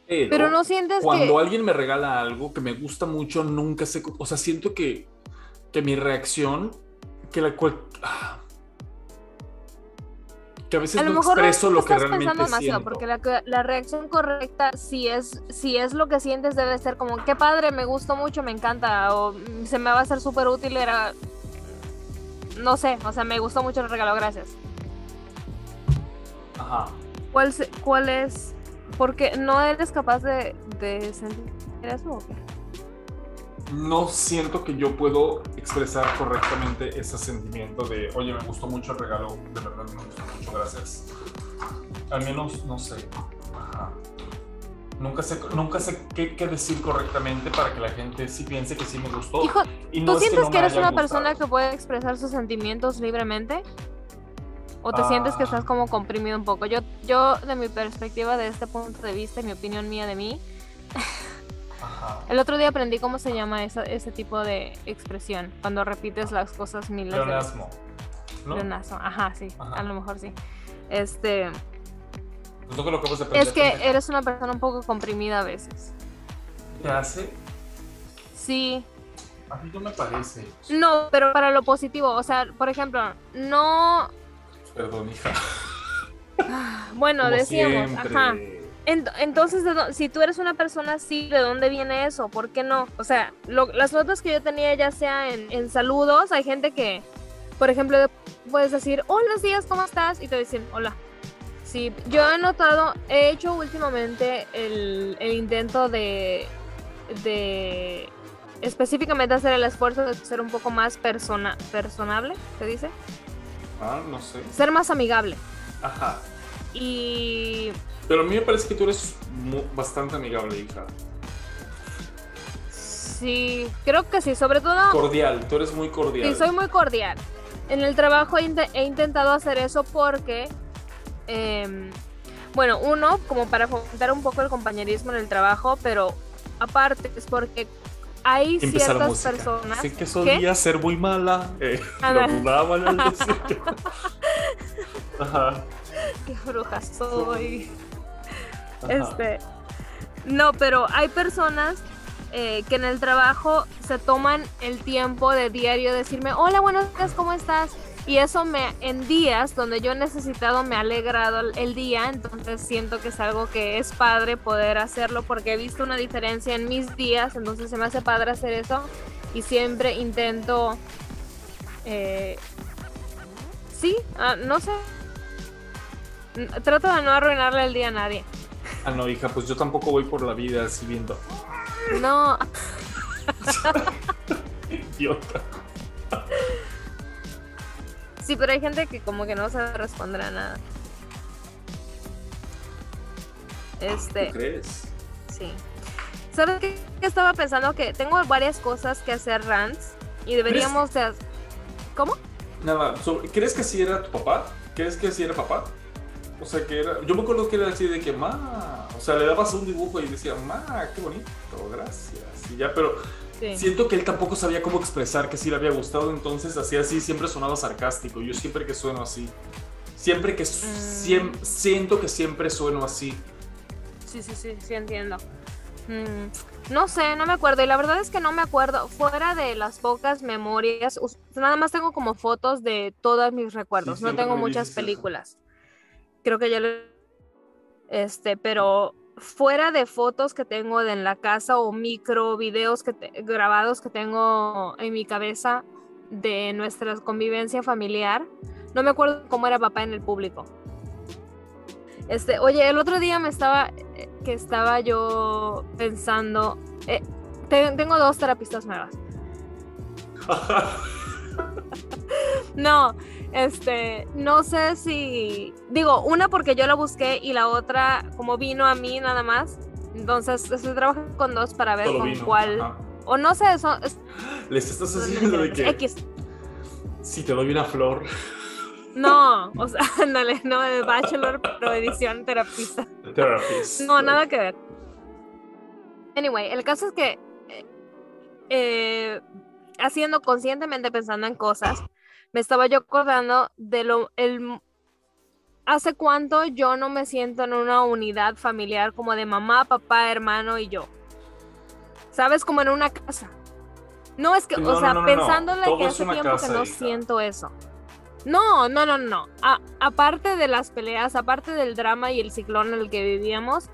Pero, Pero no sientes cuando que... alguien me regala algo que me gusta mucho, nunca sé, o sea, siento que, que mi reacción, que la cual... ah, que a veces A lo no mejor expreso lo que estás realmente pensando demasiado, siento. porque la, la reacción correcta, si es, si es lo que sientes, debe ser como, qué padre, me gustó mucho, me encanta, o "Mm, se me va a hacer súper útil, era... No sé, o sea, me gustó mucho el regalo, gracias. Ajá. ¿Cuál, cuál es? Porque no eres capaz de, de sentir eso o qué? no siento que yo puedo expresar correctamente ese sentimiento de, oye, me gustó mucho el regalo, de verdad me gustó mucho, gracias. Al menos, no sé. Ajá. Nunca sé, nunca sé qué, qué decir correctamente para que la gente sí piense que sí me gustó. Hijo, y no ¿tú es sientes no que, eres una persona gustado. que puede expresar sus sentimientos libremente? ¿O te sientes que Ah. estás como comprimido un poco? Yo, yo, de mi perspectiva, de este punto de vista, y mi opinión mía de mí, Ajá. el otro día aprendí cómo se llama esa- ese tipo de expresión, cuando repites las cosas miles de veces. Pleonasmo, ajá, sí, Ajá. a lo mejor sí. Este, Pues lo que es que eres una persona un poco comprimida a veces. ¿Te hace? Sí, A mí no me parece. no, pero para lo positivo, o sea, por ejemplo, no, Perdón, hija. bueno, Como decíamos, siempre. ajá. Ent- Entonces, ¿de dó- si tú eres una persona así, ¿de dónde viene eso? ¿Por qué no? O sea, lo- las notas que yo tenía ya sea en, en saludos, hay gente que, por ejemplo, puedes decir, hola días, ¿cómo estás? Y te dicen, hola. Sí, yo he notado, he hecho últimamente el, el intento de, de específicamente hacer el esfuerzo de ser un poco más persona, personable, ¿se dice? No sé. Ser más amigable. Ajá. Y Pero a mí me parece que tú eres bastante amigable, hija. sí, creo que sí, sobre todo... Cordial, tú eres muy cordial. Sí, soy muy cordial. En el trabajo he intentado hacer eso porque, em, bueno, uno, como para fomentar un poco el compañerismo en el trabajo, pero aparte es porque hay ciertas personas. Sé que solía ser muy mala. Eh, lo dudaban al decir que- Ajá. Qué bruja soy. ajá. Este, no, pero hay personas eh, que en el trabajo se toman el tiempo de diario decirme, hola, buenos días, ¿cómo estás? Y eso me, en días donde yo he necesitado, me ha alegrado el, día, entonces siento que es algo que es padre poder hacerlo porque he visto una diferencia en mis días, entonces se me hace padre hacer eso y siempre intento, eh, sí, ah, no sé, trato de no arruinarle el día a nadie. Ah, no, hija, pues yo tampoco voy por la vida así viendo. No, Idiota. Sí, pero hay gente que como que no sabe responder a nada. Este, ¿Tú crees? sí. ¿Sabes qué? Estaba pensando que tengo varias cosas que hacer rants y deberíamos de... ¿Cómo? Nada, sobre- ¿crees que así era tu papá? ¿Crees que así era papá? O sea, que era. Yo me acuerdo que era así de que, ma. O sea, le dabas un dibujo y decía, ma, qué bonito, gracias. Y ya, pero Sí. siento que él tampoco sabía cómo expresar que sí le había gustado, entonces hacía así, siempre sonaba sarcástico. Yo siempre que sueno así. Siempre que. siem- siento que siempre sueno así. Sí, sí, sí, sí, entiendo. Mm, no sé, no me acuerdo. Y la verdad es que no me acuerdo. Fuera de las pocas memorias, nada más tengo como fotos de todos mis recuerdos. no tengo muchas eso. películas. Creo que ya lo... Este, pero fuera de fotos que tengo de en la casa o micro videos que te- grabados que tengo en mi cabeza de nuestra convivencia familiar, no me acuerdo cómo era papá en el público. Este, oye, el otro día me estaba, que estaba yo pensando, eh, te- tengo dos terapistas nuevas. No, este, no sé si, digo, una porque yo la busqué y la otra como vino a mí nada más. Entonces estoy trabajando con dos para ver Solo con vino. cuál, ajá. o no sé, son, es- Les estás haciendo de que. X. Si te doy una flor. No, o sea, ándale, no de bachelor, pero edición terapista. Therapist. No, nada que ver. Anyway, el caso es que eh, eh, haciendo conscientemente pensando en cosas, me estaba yo acordando de lo el hace cuánto yo no me siento en una unidad familiar como de mamá, papá, hermano y yo. ¿Sabes? Como en una casa. No es que, No, o sea, no, pensándole que hace tiempo casa, que no hija. siento eso. No, no, no, no. A- aparte de las peleas, aparte del drama y el ciclón en el que vivíamos,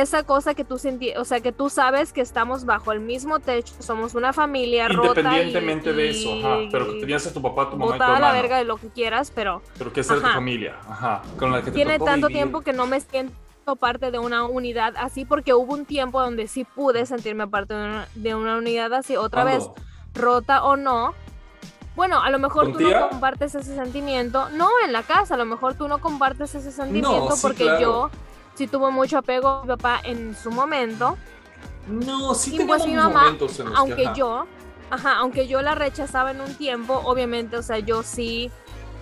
esa cosa que tú sentí, o sea, que tú sabes que estamos bajo el mismo techo, somos una familia rota y- Independientemente de eso, ajá. Pero que tenías a tu papá, tu mamá y tu a la hermano. verga de lo que quieras, pero Pero que era tu familia, ajá. Con la que te tiene tanto vivir. tiempo que no me siento parte de una unidad así porque hubo un tiempo donde sí pude sentirme parte de una, de una unidad así otra vez rota o no bueno a lo mejor ¿Con tú tía? no compartes ese sentimiento no en la casa a lo mejor tú no compartes ese sentimiento sí, porque claro. yo sí tuve mucho apego a mi papá en su momento No, sí y pues mi mamá momentos en los que, aunque ajá. yo ajá aunque yo la rechazaba en un tiempo obviamente o sea yo sí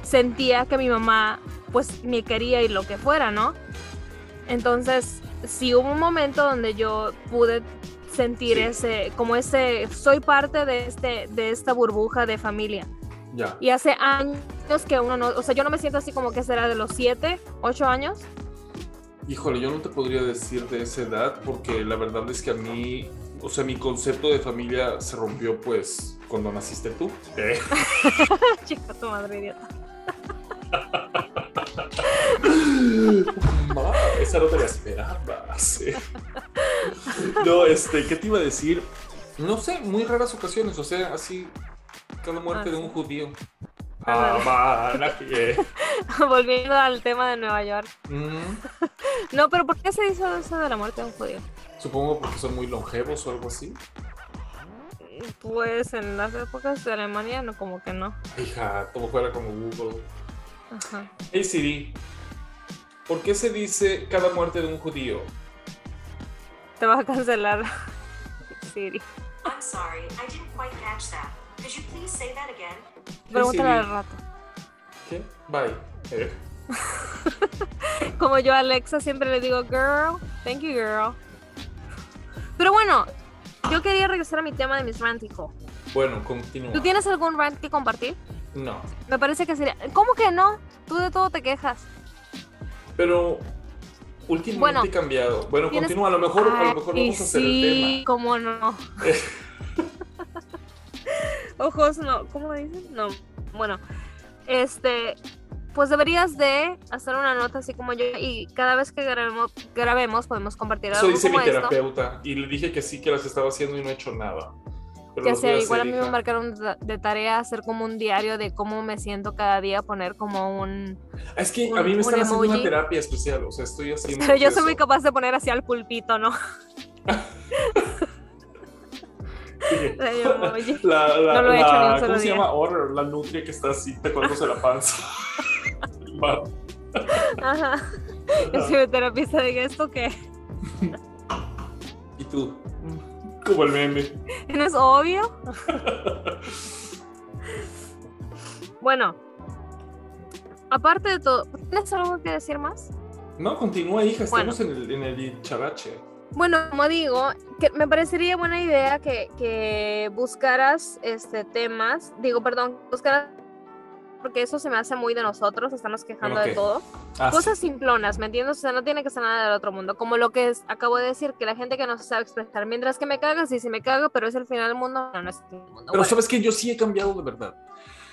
sentía que mi mamá pues me quería y lo que fuera no entonces sí hubo un momento donde yo pude sentir Sí. ese como ese soy parte de este de esta burbuja de familia Ya. y hace años que uno no o sea yo no me siento así como que será de los siete ocho años Híjole, yo no te podría decir de esa edad porque la verdad es que a mí, o sea, mi concepto de familia se rompió pues cuando naciste tú. Eh, chica tu madre idiota Ma, esa no te la esperabas. eh. No, este, ¿qué te iba a decir? No sé, muy raras ocasiones, o sea, así, cada muerte Ah, de un judío. Volviendo al tema de Nueva York Mm, no pero ¿por qué se hizo eso de la muerte de un judío? supongo porque son muy longevos o algo así. Pues en las épocas de Alemania no como que no Hija, todo fuera como Google. Ajá. Hey Siri, ¿por qué se dice cada muerte de un judío? te va a cancelar Siri I'm sorry, I didn't quite catch that. Could you please say that again? pregúntale al rato ¿Qué? Bye. Eh, como yo a Alexa siempre le digo girl thank you girl pero bueno yo quería regresar a mi tema de mis rant hijo. Bueno, continúa. ¿Tú tienes algún rant que compartir? No. Me parece que sería. ¿Cómo que no? Tú de todo te quejas. Pero últimamente Bueno, he cambiado. Bueno, tienes- continúa. A lo mejor, a lo mejor Ay, vamos a hacer sí, el cómo no. Ojos no. ¿Cómo dicen? No. Bueno, este. Pues deberías de hacer una nota así como yo y cada vez que grabemos, grabemos podemos compartir Eso algo dice mi esto. terapeuta. Y le dije que sí, que las estaba haciendo y no he hecho nada. Pero Que las voy sea, a igual a mí me marcaron de- tarea hacer como un diario de cómo me siento cada día, poner como un... Es que un- a mí me un están haciendo una terapia especial. O sea, estoy haciendo. Pero yo soy eso. muy capaz de poner así al pulpito, ¿no? La, la, No lo he la- hecho ni un solo ¿Cómo se día. llama? Order, la nutria que está así tocándose la panza. Ajá. Yo soy terapista, diga esto que y tú, como el meme. no es obvio. Bueno, aparte de todo, ¿tienes algo que decir más? No, continúa, hija. Bueno. Estamos en el, en el charache. Bueno, como digo, que me parecería buena idea que, que buscaras este temas, digo, perdón, buscaras porque eso se me hace muy de nosotros, estarnos quejando Bueno, de todo. Ah, Cosas simplonas, ¿me entiendes? O sea, no tiene que ser nada del otro mundo. Como lo que es, acabo de decir, que la gente que no se sabe expresar, mientras que me cagas, sí, sí me cago, pero es el final del mundo, no, no es el final del mundo. Pero Bueno. sabes que yo sí he cambiado de verdad.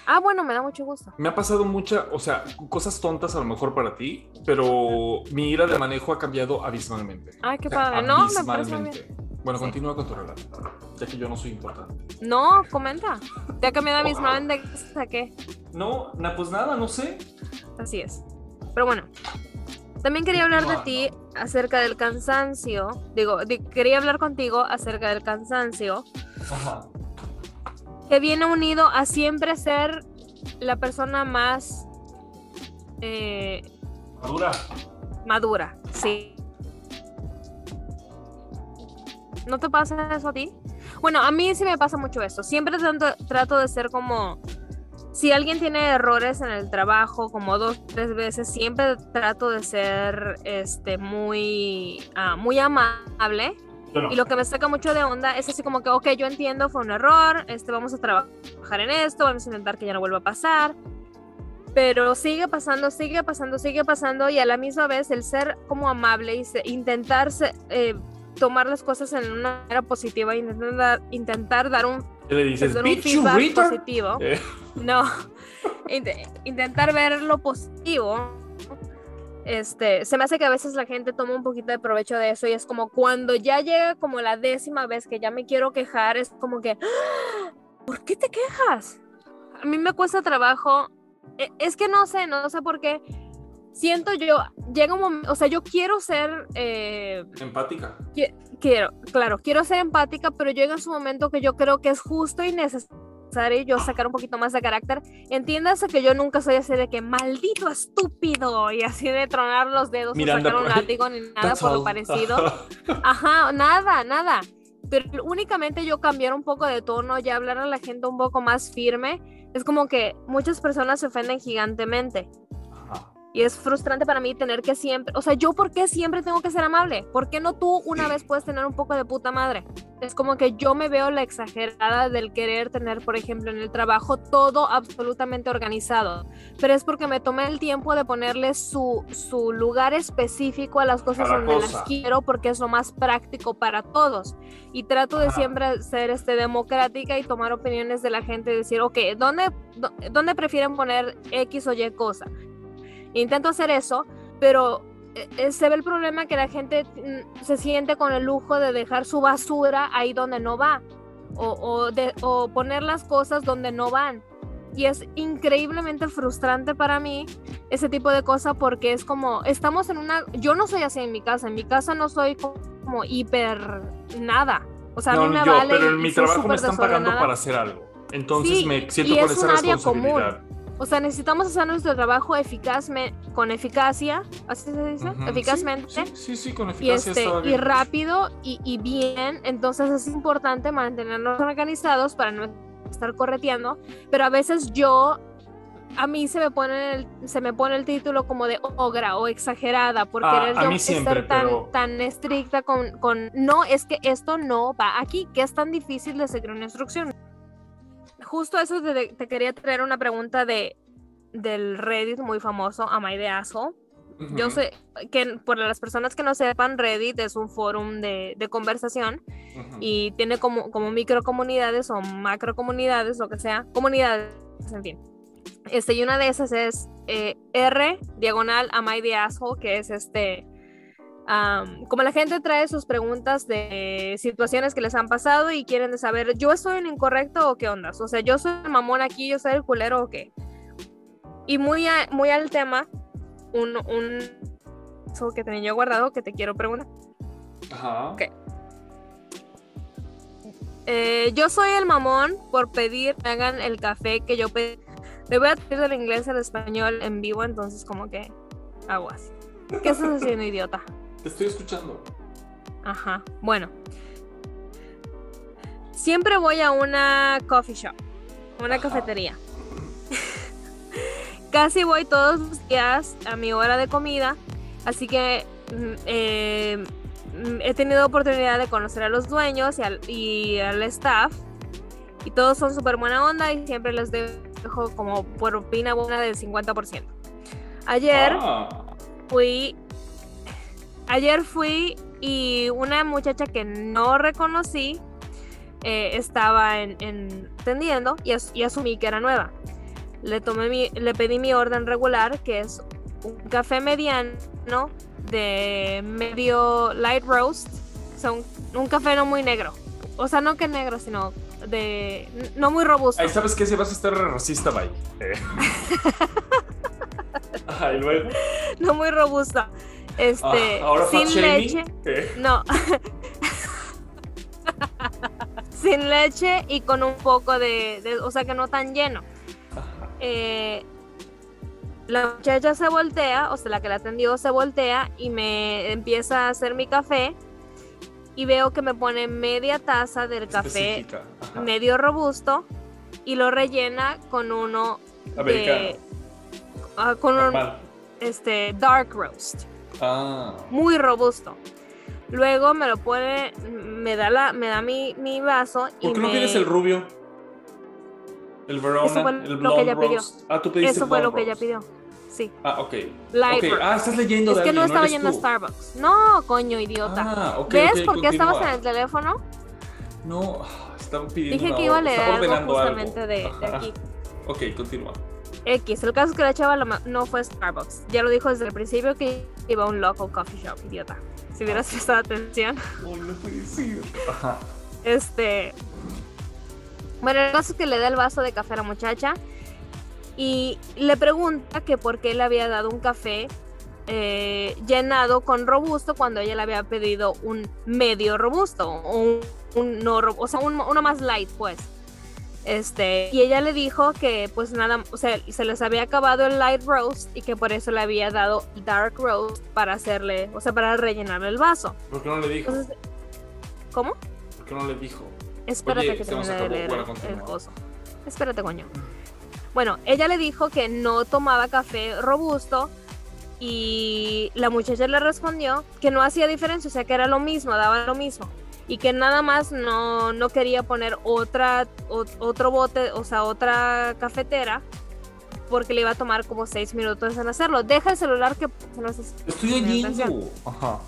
Ah, bueno, me da mucho gusto. Me ha pasado mucha, o sea, cosas tontas a lo mejor para ti, pero mi ira de manejo ha cambiado abismalmente. Ay, qué O sea, padre. No, me parece bien. abismalmente. Bueno, Sí. continúa con tu relato, ya que yo no soy importante. No, comenta. ¿Te ha cambiado Wow. mismamente a qué? No, na- pues nada, no sé. Así es. Pero bueno, también quería hablar de ti acerca del cansancio. Digo, di- quería hablar contigo acerca del cansancio Ajá. Que viene unido a siempre ser la persona más eh, Madura. madura. Sí. ¿No te pasa eso a ti? Bueno, a mí sí me pasa mucho eso. Siempre trato, trato de ser como si alguien tiene errores en el trabajo, como dos, tres veces, siempre trato de ser este, muy, ah, muy amable. No. Y lo que me saca mucho de onda es así como que, ok, yo entiendo, fue un error, este, vamos a trabajar en esto, vamos a intentar que ya no vuelva a pasar. Pero sigue pasando, sigue pasando, sigue pasando y a la misma vez el ser como amable y se- intentar eh, tomar las cosas en una manera positiva, intentar intentar dar un, ¿Qué le dices? dar un feedback positivo. Eh, No, Int- intentar ver lo positivo. Este, se me hace que a veces la gente toma un poquito de provecho de eso y es como cuando ya llega como la décima vez que ya me quiero quejar, es como que, "Ah, ¿por qué te quejas? A mí me cuesta trabajo, e- es que no sé, no sé por qué. Siento yo, llega un momento, o sea, yo quiero ser eh, empática. quiero, claro, quiero ser empática, pero llega su momento que yo creo que es justo y necesario yo sacar un poquito más de carácter. Entiéndase que yo nunca soy así de que maldito estúpido y así de tronar los dedos Miranda, o sacar un látigo ni nada por lo parecido. Ajá, nada, nada. Pero únicamente yo cambiar un poco de tono, ya hablar a la gente un poco más firme, es como que muchas personas se ofenden gigantemente. Y es frustrante para mí tener que siempre, o sea, yo por qué siempre tengo que ser amable? ¿Por qué no tú una vez puedes tener un poco de puta madre? Es como que yo me veo la exagerada del querer tener, por ejemplo, en el trabajo todo absolutamente organizado, pero es porque me tomé el tiempo de ponerle su, su lugar específico a las cosas donde cosa. las quiero porque es lo más práctico para todos. Y trato de Ajá. siempre ser este, democrática y tomar opiniones de la gente y decir, ok, ¿dónde, dó- ¿dónde prefieren poner X o Y cosa? Intento hacer eso, pero eh, eh, se ve el problema que la gente mm, se siente con el lujo de dejar su basura ahí donde no va o, o de, o poner las cosas donde no van. Y es increíblemente frustrante para mí ese tipo de cosas porque es como, estamos en una, yo no soy así en mi casa, en mi casa no soy como hiper nada. O sea, a no, mí ni me yo, vale. pero en mi trabajo me están pagando para hacer algo. Entonces Sí, me siento y con es esa un área común. O sea, necesitamos hacer nuestro trabajo eficazme, con eficacia, así se dice, Ujú. eficazmente. Sí, sí, sí, sí, con Y, eficacia este, y bien. rápido y, y bien, entonces es importante mantenernos organizados para no estar correteando, pero a veces yo, a mí se me pone el, se me pone el título como de ogra o exagerada por Ah, querer yo siempre, estar tan, pero- tan estricta con, con, no, es que esto no va aquí, que es tan difícil de seguir una instrucción. Justo eso te, te quería traer una pregunta de del Reddit muy famoso, Am I the Asshole? Yo sé que por las personas que no sepan, Reddit es un foro de, de conversación y tiene como, como micro comunidades o macro comunidades, lo que sea, comunidades, en fin. Este, y una de esas es eh, R, diagonal, am I the asshole, que es este, am, como la gente trae sus preguntas de situaciones que les han pasado y quieren saber, ¿yo soy el incorrecto o qué ondas? O sea, ¿yo soy el mamón aquí, yo soy el culero o qué? Y muy, a- muy al tema, un, un eso que tenía yo guardado que te quiero preguntar. Ajá. Ok. Eh, yo soy el mamón por pedir que hagan el café que yo pedí. Le voy a pedir del inglés al español en vivo, entonces como que aguas. ¿Qué estás haciendo, idiota? Te estoy escuchando. Ajá. Bueno. Siempre voy a una coffee shop, una Ajá. cafetería. Casi voy todos los días a mi hora de comida, así que mm, eh, he tenido oportunidad de conocer a los dueños y al, y al staff. Y todos son súper buena onda y siempre les dejo como propina buena del 50%. Ayer Ah, fui. Ayer fui y una muchacha que no reconocí eh, estaba en, en- atendiendo y, as- y asumí que era nueva. Le, tomé mi, le pedí mi orden regular, que es un café mediano de medio light roast. O sea, un, un café no muy negro. O sea, no que negro, sino de no muy robusto. Ay, ¿sabes qué? Si vas a estar racista, bye. Eh. Ay, luego. No muy robusto. Este, Ah, ahora sin leche. Eh. No. Sin leche y con un poco de, de- o sea que no tan lleno. Eh, la muchacha se voltea, o sea, la que la atendió se voltea y me empieza a hacer mi café y veo que me pone media taza del café medio robusto y lo rellena con uno Americano. de- ah, con un este, dark roast. Ah. muy robusto. Luego me lo pone, me da la, me da mi, mi vaso y ¿Por qué no me- pides el rubio? El Verona, Eso fue el lo que ella pidió. Ah, tú pediste Eso fue lo que ella pidió. Sí. Ah, ok. Light. Ah, estás leyendo de es que no estaba yendo a. Starbucks. No, coño, idiota. Ah, ¿Ves por qué estabas en el teléfono? No, estaba pidiendo Dije que iba a leer algo justamente algo. de, de aquí. Ok, continúa. X, el caso es que la chava no fue Starbucks. Ya lo dijo desde el principio que iba a un local coffee shop, idiota. Si hubieras prestado atención. Oh, no puede ser. Ajá. Este. Bueno, el caso es que le da el vaso de café a la muchacha y le pregunta que por qué le había dado un café eh, llenado con robusto cuando ella le había pedido un medio robusto o un, un no o sea, un- uno más light, pues. Este, y ella le dijo que pues nada, o sea, se les había acabado el light roast y que por eso le había dado dark roast para hacerle, o sea, para rellenarle el vaso. ¿Por qué no le dijo? Entonces, ¿cómo? ¿Por qué no le dijo? Espérate Oye, que termine de leer Bueno, el coso. Espérate, coño. Bueno, ella le dijo que no tomaba café robusto y la muchacha le respondió que no hacía diferencia, o sea, que era lo mismo, daba lo mismo. Y que nada más no, no quería poner otra, o- otro bote, o sea, otra cafetera, porque le iba a tomar como seis minutos en hacerlo. Deja el celular que no sé si- Estoy oyendo. Ajá.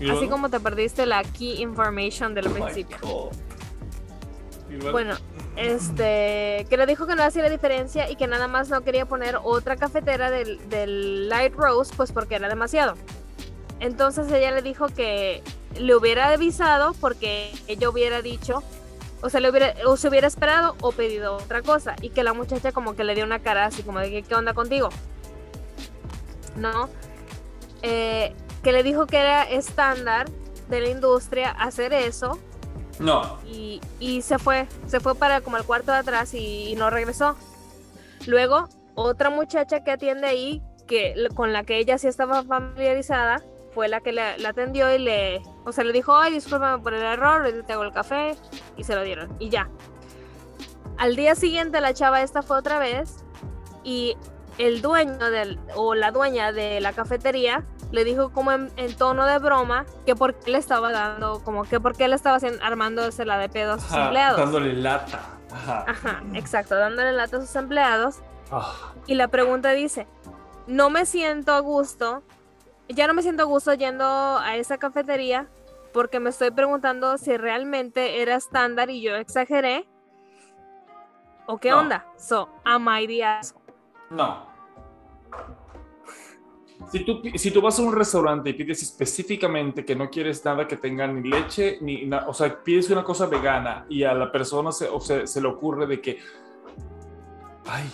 ¿Y Así como te perdiste la key information del Oh principio. God. ¿Y luego? Bueno, este, que le dijo que no hacía la diferencia y que nada más no quería poner otra cafetera del, del light roast, pues porque era demasiado. Entonces ella le dijo que le hubiera avisado porque ella hubiera dicho, o sea, le hubiera, o se hubiera esperado o pedido otra cosa y que la muchacha como que le dio una cara así como de que, ¿qué onda contigo? ¿No? Eh, que le dijo que era estándar de la industria hacer eso No. y, y se fue, se fue para como el cuarto de atrás y, y no regresó. Luego, otra muchacha que atiende ahí, que, con la que ella sí estaba familiarizada, fue la que la, la atendió y le, o sea, le dijo, ay, discúlpame por el error, te hago el café, y se lo dieron, y ya. Al día siguiente la chava esta fue otra vez y el dueño del, o la dueña de la cafetería le dijo como en, en tono de broma que por qué le estaba dando, como que por qué le estaba haciendo, armándose la de pedo a sus Ajá, empleados. dándole lata. Ajá. Ajá, exacto, dándole lata a sus empleados. Ah, Y la pregunta dice, no me siento a gusto, ya no me siento gusto yendo a esa cafetería porque me estoy preguntando si realmente era estándar y yo exageré. ¿O qué No. onda? So, am I the asshole? no. Si tú, si tú vas a un restaurante y pides específicamente que no quieres nada que tenga ni leche, ni na- o sea, pides una cosa vegana y a la persona se, o se, se le ocurre de que, ay,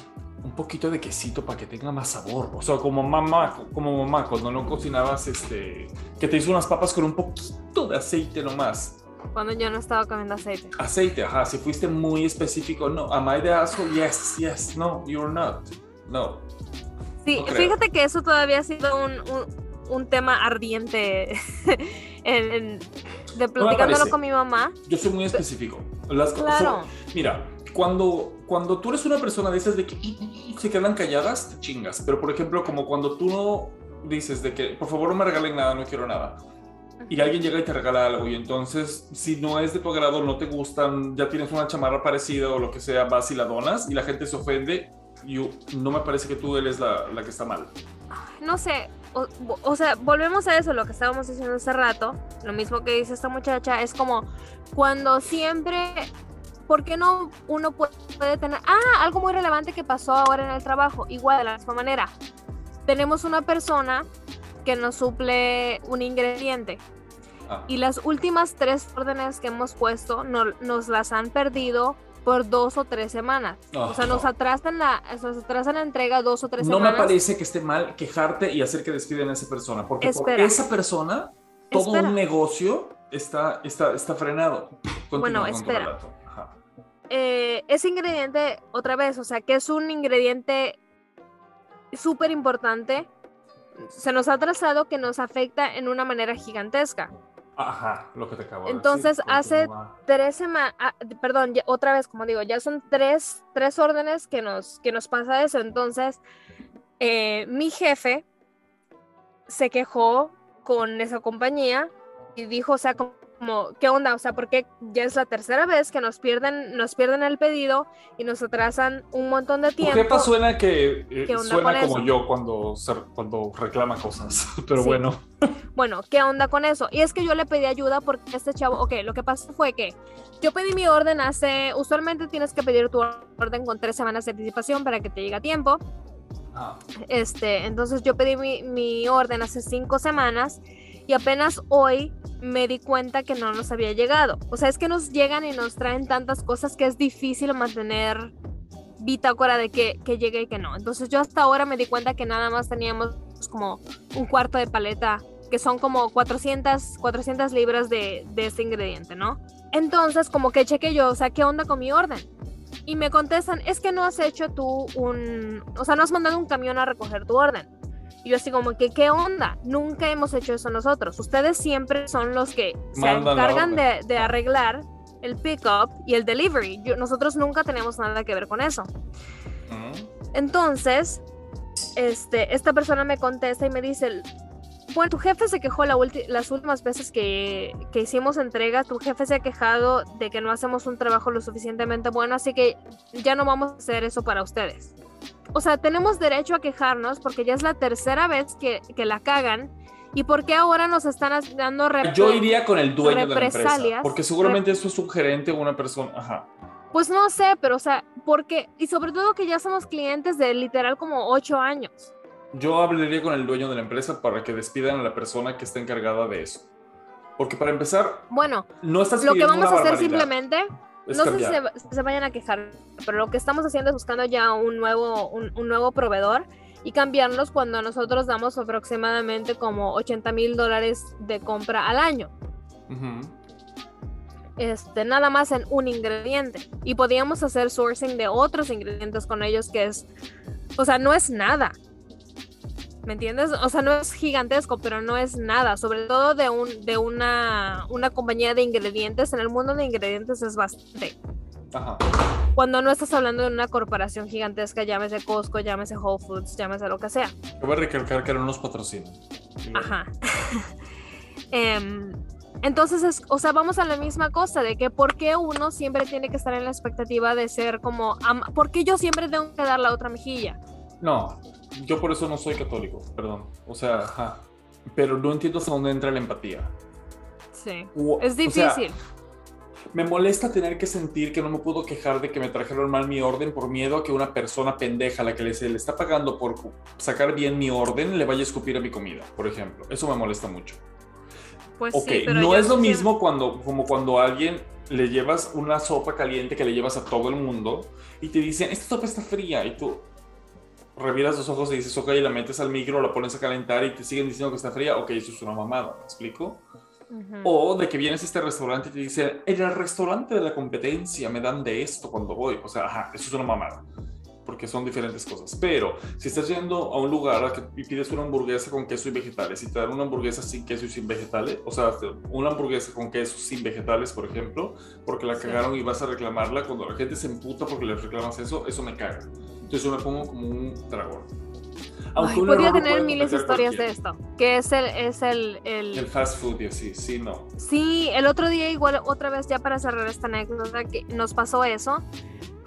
un poquito de quesito para que tenga más sabor. O sea, como mamá, como mamá, cuando no cocinabas, este, que te hizo unas papas con un poquito de aceite nomás. Cuando yo no estaba comiendo aceite. Aceite, ajá, si fuiste muy específico, no, am I the asshole? Yes, yes, no, you're not. No. Sí, No fíjate que eso todavía ha sido un, un- un tema ardiente en- en- de platicándolo parece. con mi mamá. Yo soy muy específico. Las Claro. mira, cuando, cuando tú eres una persona de esas de que se quedan calladas, te chingas. Pero por ejemplo, como cuando tú no dices de que por favor no me regalen nada, no quiero nada. Y alguien llega y te regala algo y entonces si no es de tu agrado, no te gustan, ya tienes una chamarra parecida o lo que sea, vas y la donas y la gente se ofende, yo, no me parece que tú eres la, la que está mal. no sé, o, o sea, volvemos a eso, lo que estábamos diciendo hace rato, lo mismo que dice esta muchacha, es como cuando siempre, ¿por qué no uno puede, tener, ah, algo muy relevante que pasó ahora en el trabajo, igual de la misma manera, tenemos una persona que nos suple un ingrediente Ah. y las últimas tres órdenes que hemos puesto no- nos las han perdido por dos o tres semanas. o sea, nos no. atrasan la, nos atrasan la entrega dos o tres No me semanas. parece que esté mal quejarte y hacer que despiden a esa persona, porque por esa persona todo Espera. un negocio está, está, está frenado. Continúa Bueno, espera. Eh, ese ingrediente, otra vez, o sea, que es un ingrediente súper importante, se nos ha trazado que nos afecta en una manera gigantesca. Ajá, lo que te acabo de Entonces, decir. hace- tres semanas, perdón, ya- otra vez, como digo, ya son tres, tres órdenes que nos, que nos pasa eso. Entonces, eh, mi jefe se quejó con esa compañía y dijo, o sea, como, ¿qué onda? O sea, porque ya es la tercera vez que nos pierden, nos pierden el pedido y nos atrasan un montón de tiempo. jefa suena que eh, ¿Qué onda suena como eso? yo cuando, cuando reclama cosas. Pero Sí. bueno. Bueno, ¿qué onda con eso? Y es que yo le pedí ayuda porque este chavo, ok, lo que pasó fue que yo pedí mi orden hace, usualmente tienes que pedir tu orden con tres semanas de anticipación para que te llegue a tiempo. Ah, Este, entonces yo pedí mi, mi orden hace cinco semanas y apenas hoy me di cuenta que no nos había llegado. O sea, es que nos llegan y nos traen tantas cosas que es difícil mantener bitácora de que, que llegue y que no. Entonces yo hasta ahora me di cuenta que nada más teníamos como un cuarto de paleta, que son como 400, 400 libras de, de este ingrediente, ¿no? Entonces como que chequé yo, o sea, ¿qué onda con mi orden? Y me contestan, es que no has hecho tú un, o sea, no has mandado un camión a recoger tu orden. Y yo así como que, ¿qué onda? Nunca hemos hecho eso nosotros. Ustedes siempre son los que se encargan de, arreglar el pickup y el delivery. Yo- nosotros nunca tenemos nada que ver con eso. Entonces, este, esta persona me contesta y me dice, bueno, tu jefe se quejó la las últimas veces que, que hicimos entrega, tu jefe se ha quejado de que no hacemos un trabajo lo suficientemente bueno, así que ya no vamos a hacer eso para ustedes. O sea, tenemos derecho a quejarnos porque ya es la tercera vez que, que la cagan y porque ahora nos están dando rep- Yo iría con el dueño de la empresa. represalias. Porque seguramente eso es un gerente o una persona. Ajá. Pues no sé, pero o sea, porque, y sobre todo que ya somos clientes de literal como ocho años. Yo hablaría con el dueño de la empresa para que despidan a la persona que está encargada de eso. Porque para empezar, Bueno, no estás lo que vamos a hacer barbaridad, simplemente, es no sé si se, se vayan a quejar, pero lo que estamos haciendo es buscando ya un nuevo, un, un nuevo proveedor y cambiarlos cuando nosotros damos aproximadamente como 80 mil dólares de compra al año. Este, nada más en un ingrediente. Y podíamos hacer sourcing de otros ingredientes con ellos que es, o sea, no es nada. ¿Me entiendes? O sea, no es gigantesco, pero no es nada. Sobre todo de, un, de una, una compañía de ingredientes. En el mundo de ingredientes es bastante. Ajá. Cuando no estás hablando de una corporación gigantesca, llámese Costco, llámese Whole Foods, llámese lo que sea. Te voy a recalcar que no nos patrocinan. Ajá. Em, entonces, es, o sea, vamos a la misma cosa de que por qué uno siempre tiene que estar en la expectativa de ser como, am- ¿por qué yo siempre tengo que dar la otra mejilla? No, yo por eso no soy católico, perdón. O sea, ajá. Pero no entiendo hasta dónde entra la empatía. Sí. O- Es o sea, difícil. me molesta tener que sentir que no me puedo quejar de que me trajeron mal mi orden por miedo a que una persona pendeja a la que le, se le está pagando por sacar bien mi orden le vaya a escupir a mi comida, por ejemplo. Eso me molesta mucho. pues Ok, sí, pero no es lo mismo cuando, como cuando a alguien le llevas una sopa caliente que le llevas a todo el mundo y te dicen, esta sopa está fría y tú reviras los ojos y dices, ok, la metes al micro, la pones a calentar y te siguen diciendo que está fría, ok, eso es una mamada, ¿me explico? O de que vienes a este restaurante y te dicen, en el restaurante de la competencia me dan de esto cuando voy, o sea, ajá, eso es una mamada. Porque son diferentes cosas. Pero si estás yendo a un lugar y pides una hamburguesa con queso y vegetales y te dan una hamburguesa sin queso y sin vegetales, o sea, una hamburguesa con queso sin vegetales, por ejemplo, porque la Sí. cagaron y vas a reclamarla, cuando la gente se emputa porque le reclamas eso, eso me caga. Entonces yo me pongo como un dragón. Ay, podría tener miles de historias de esto, que es el, es el, el, El fast food y así, sí, no. Sí, el otro día igual, otra vez ya para cerrar esta anécdota, que nos pasó eso.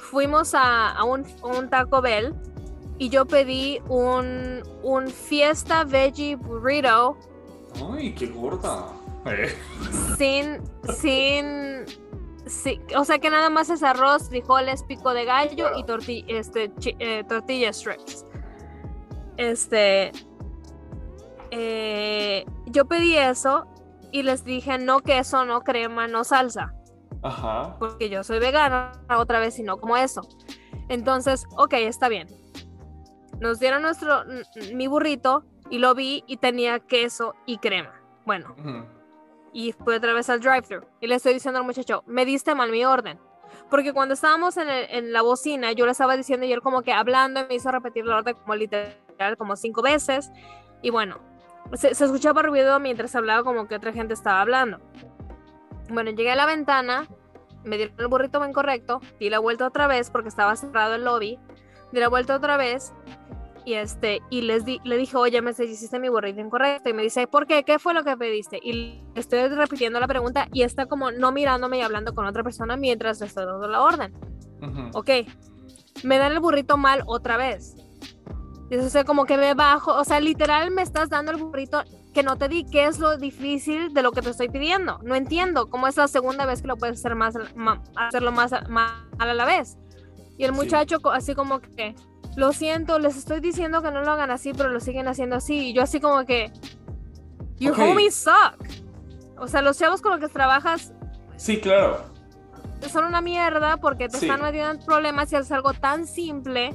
Fuimos a, a un, un Taco Bell y yo pedí un, un Fiesta Veggie Burrito Ay, qué gorda. Eh. sin, sin, o sea que nada más es arroz, frijoles, pico de gallo y torti- este, eh, tortilla strips. Este, eh, yo pedí eso y les dije no queso, no crema, no salsa. Ajá. porque yo soy vegana otra vez y no como eso. Entonces, ok, está bien. Nos dieron nuestro, mi burrito y lo vi y tenía queso y crema. Bueno, Ujú. y fui otra vez al drive-thru y le estoy diciendo al muchacho, me diste mal mi orden. Porque cuando estábamos en, el- en la bocina, yo le estaba diciendo y él como que hablando me hizo repetir la orden como literal, como cinco veces. Y bueno, se, se escuchaba ruido mientras hablaba como que otra gente estaba hablando. Bueno, llegué a la ventana, me dieron el burrito incorrecto, di la vuelta otra vez porque estaba cerrado el lobby, di la vuelta otra vez y este y les di, le dije, oye, me hiciste mi burrito incorrecto y me dice, ¿por qué? ¿Qué fue lo que pediste? Y estoy repitiendo la pregunta y está como no mirándome y hablando con otra persona mientras le estoy dando la orden. Ujú. Ok, me dan el burrito mal otra vez. Y eso es como que me bajo, o sea, literal me estás dando el burrito que no te di, ¿qué es lo difícil de lo que te estoy pidiendo? No entiendo cómo es la segunda vez que lo puedes hacer más, ma- hacerlo más, mal a la vez. Y el muchacho así como que, lo siento, les estoy diciendo que no lo hagan así, pero lo siguen haciendo así. Y yo así como que, your Ok. homies suck. O sea, los chavos con los que trabajas Sí, claro. son una mierda porque te Sí. están metiendo en problemas y es algo tan simple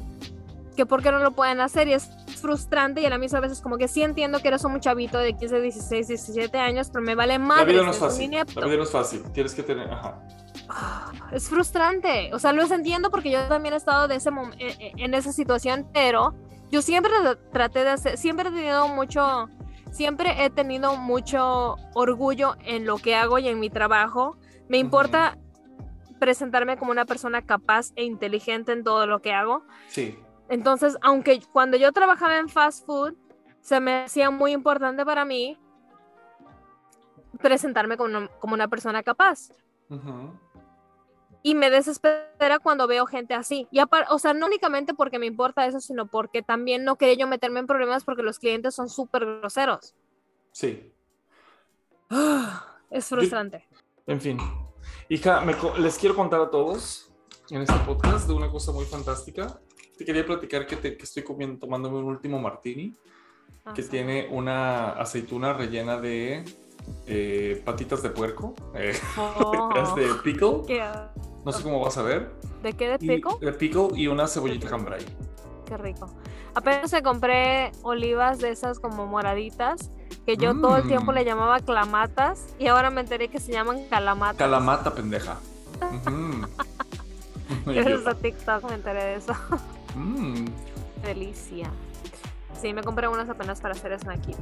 que por qué no lo pueden hacer y es frustrante y a la misma vez es como que sí entiendo que eres un chavito de 15, 16, 17 años, pero me vale La madre. vida no es fácil. La vida no es fácil. Tienes que tener. Ajá. Ah, Es frustrante, o sea, lo entiendo porque yo también he estado de ese mom- en, en- esa situación, pero yo siempre tra- traté de hacer, siempre he tenido mucho, siempre he tenido mucho orgullo en lo que hago y en mi trabajo. Me importa presentarme como una persona capaz e inteligente en todo lo que hago. Sí. Entonces, aunque cuando yo trabajaba en fast food, se me hacía muy importante para mí presentarme como una, como una persona capaz. Y me desespera cuando veo gente así. Y o sea, no únicamente porque me importa eso, sino porque también no quería yo meterme en problemas porque los clientes son súper groseros. Sí. Es frustrante. En fin. Hija, me les quiero contar a todos en este podcast de una cosa muy fantástica. Te quería platicar que, te- que estoy comiendo, tomándome un último martini que tiene una aceituna rellena de eh, patitas de puerco, eh, Oh, de pickle, qué- no sé cómo vas a ver, ¿De qué de y- pico? de pickle y una cebollita cambray. Qué rico. Apenas me compré olivas de esas como moraditas, que yo todo el tiempo Mm. le llamaba clamatas y ahora me enteré que se llaman calamatas. Calamata, pendeja. Gracias Idiota. a TikTok me enteré de eso. Mm. Delicia. Sí, me compré unas apenas para hacer snacky.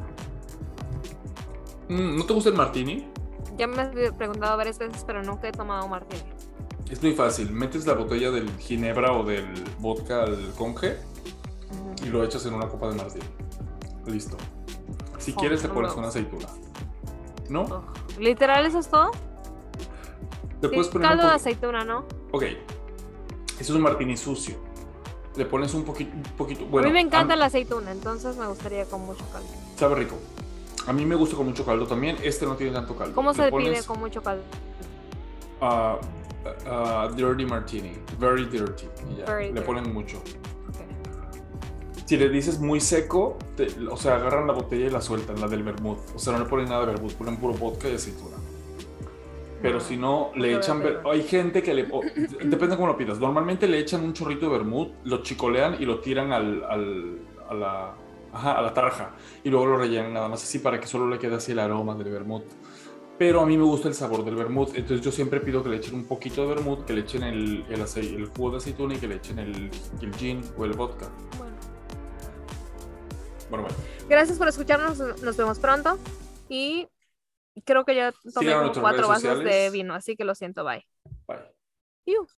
Mm, ¿No te gusta el martini? Ya me he preguntado varias veces, pero nunca he tomado martini. Es muy fácil. Metes la botella del ginebra o del vodka al conge y lo echas en una copa de martini. Listo. Si Oh, quieres, le no pones una aceituna. ¿No? Ugh. ¿Literal eso es todo? Puedes Sí, poner un caldo de aceituna, ¿no? Ok. Eso es un martini sucio. Le pones un poquito, un poquito. Bueno, a mí me encanta a- la aceituna, entonces me gustaría con mucho caldo. Sabe rico. A mí me gusta con mucho caldo también. Este no tiene tanto caldo. ¿Cómo Le se pones, pide con mucho caldo? ah, ah, dirty martini. Very dirty. y ya. Very le dirty. ponen mucho. Ok. Si le dices muy seco, te- o sea, agarran la botella y la sueltan, la del vermouth. O sea, no le ponen nada de vermouth, ponen puro vodka y aceituna. Pero si no, le echan... de. Hay gente que le... o- depende cómo lo pidas. Normalmente le echan un chorrito de vermouth, lo chicolean y lo tiran al, al- a, la, ajá, a la tarja. Y luego lo rellenan nada más así para que solo le quede así el aroma del vermouth. Pero a mí me gusta el sabor del vermouth. Entonces yo siempre pido que le echen un poquito de vermouth, que le echen el, el jugo de aceituna y que le echen el, el gin o el vodka. Bueno. Bueno, bueno. Gracias por escucharnos, nos vemos pronto. Y creo que ya tomé como cuatro vasos de vino, así que lo siento, bye. Bye. Iu.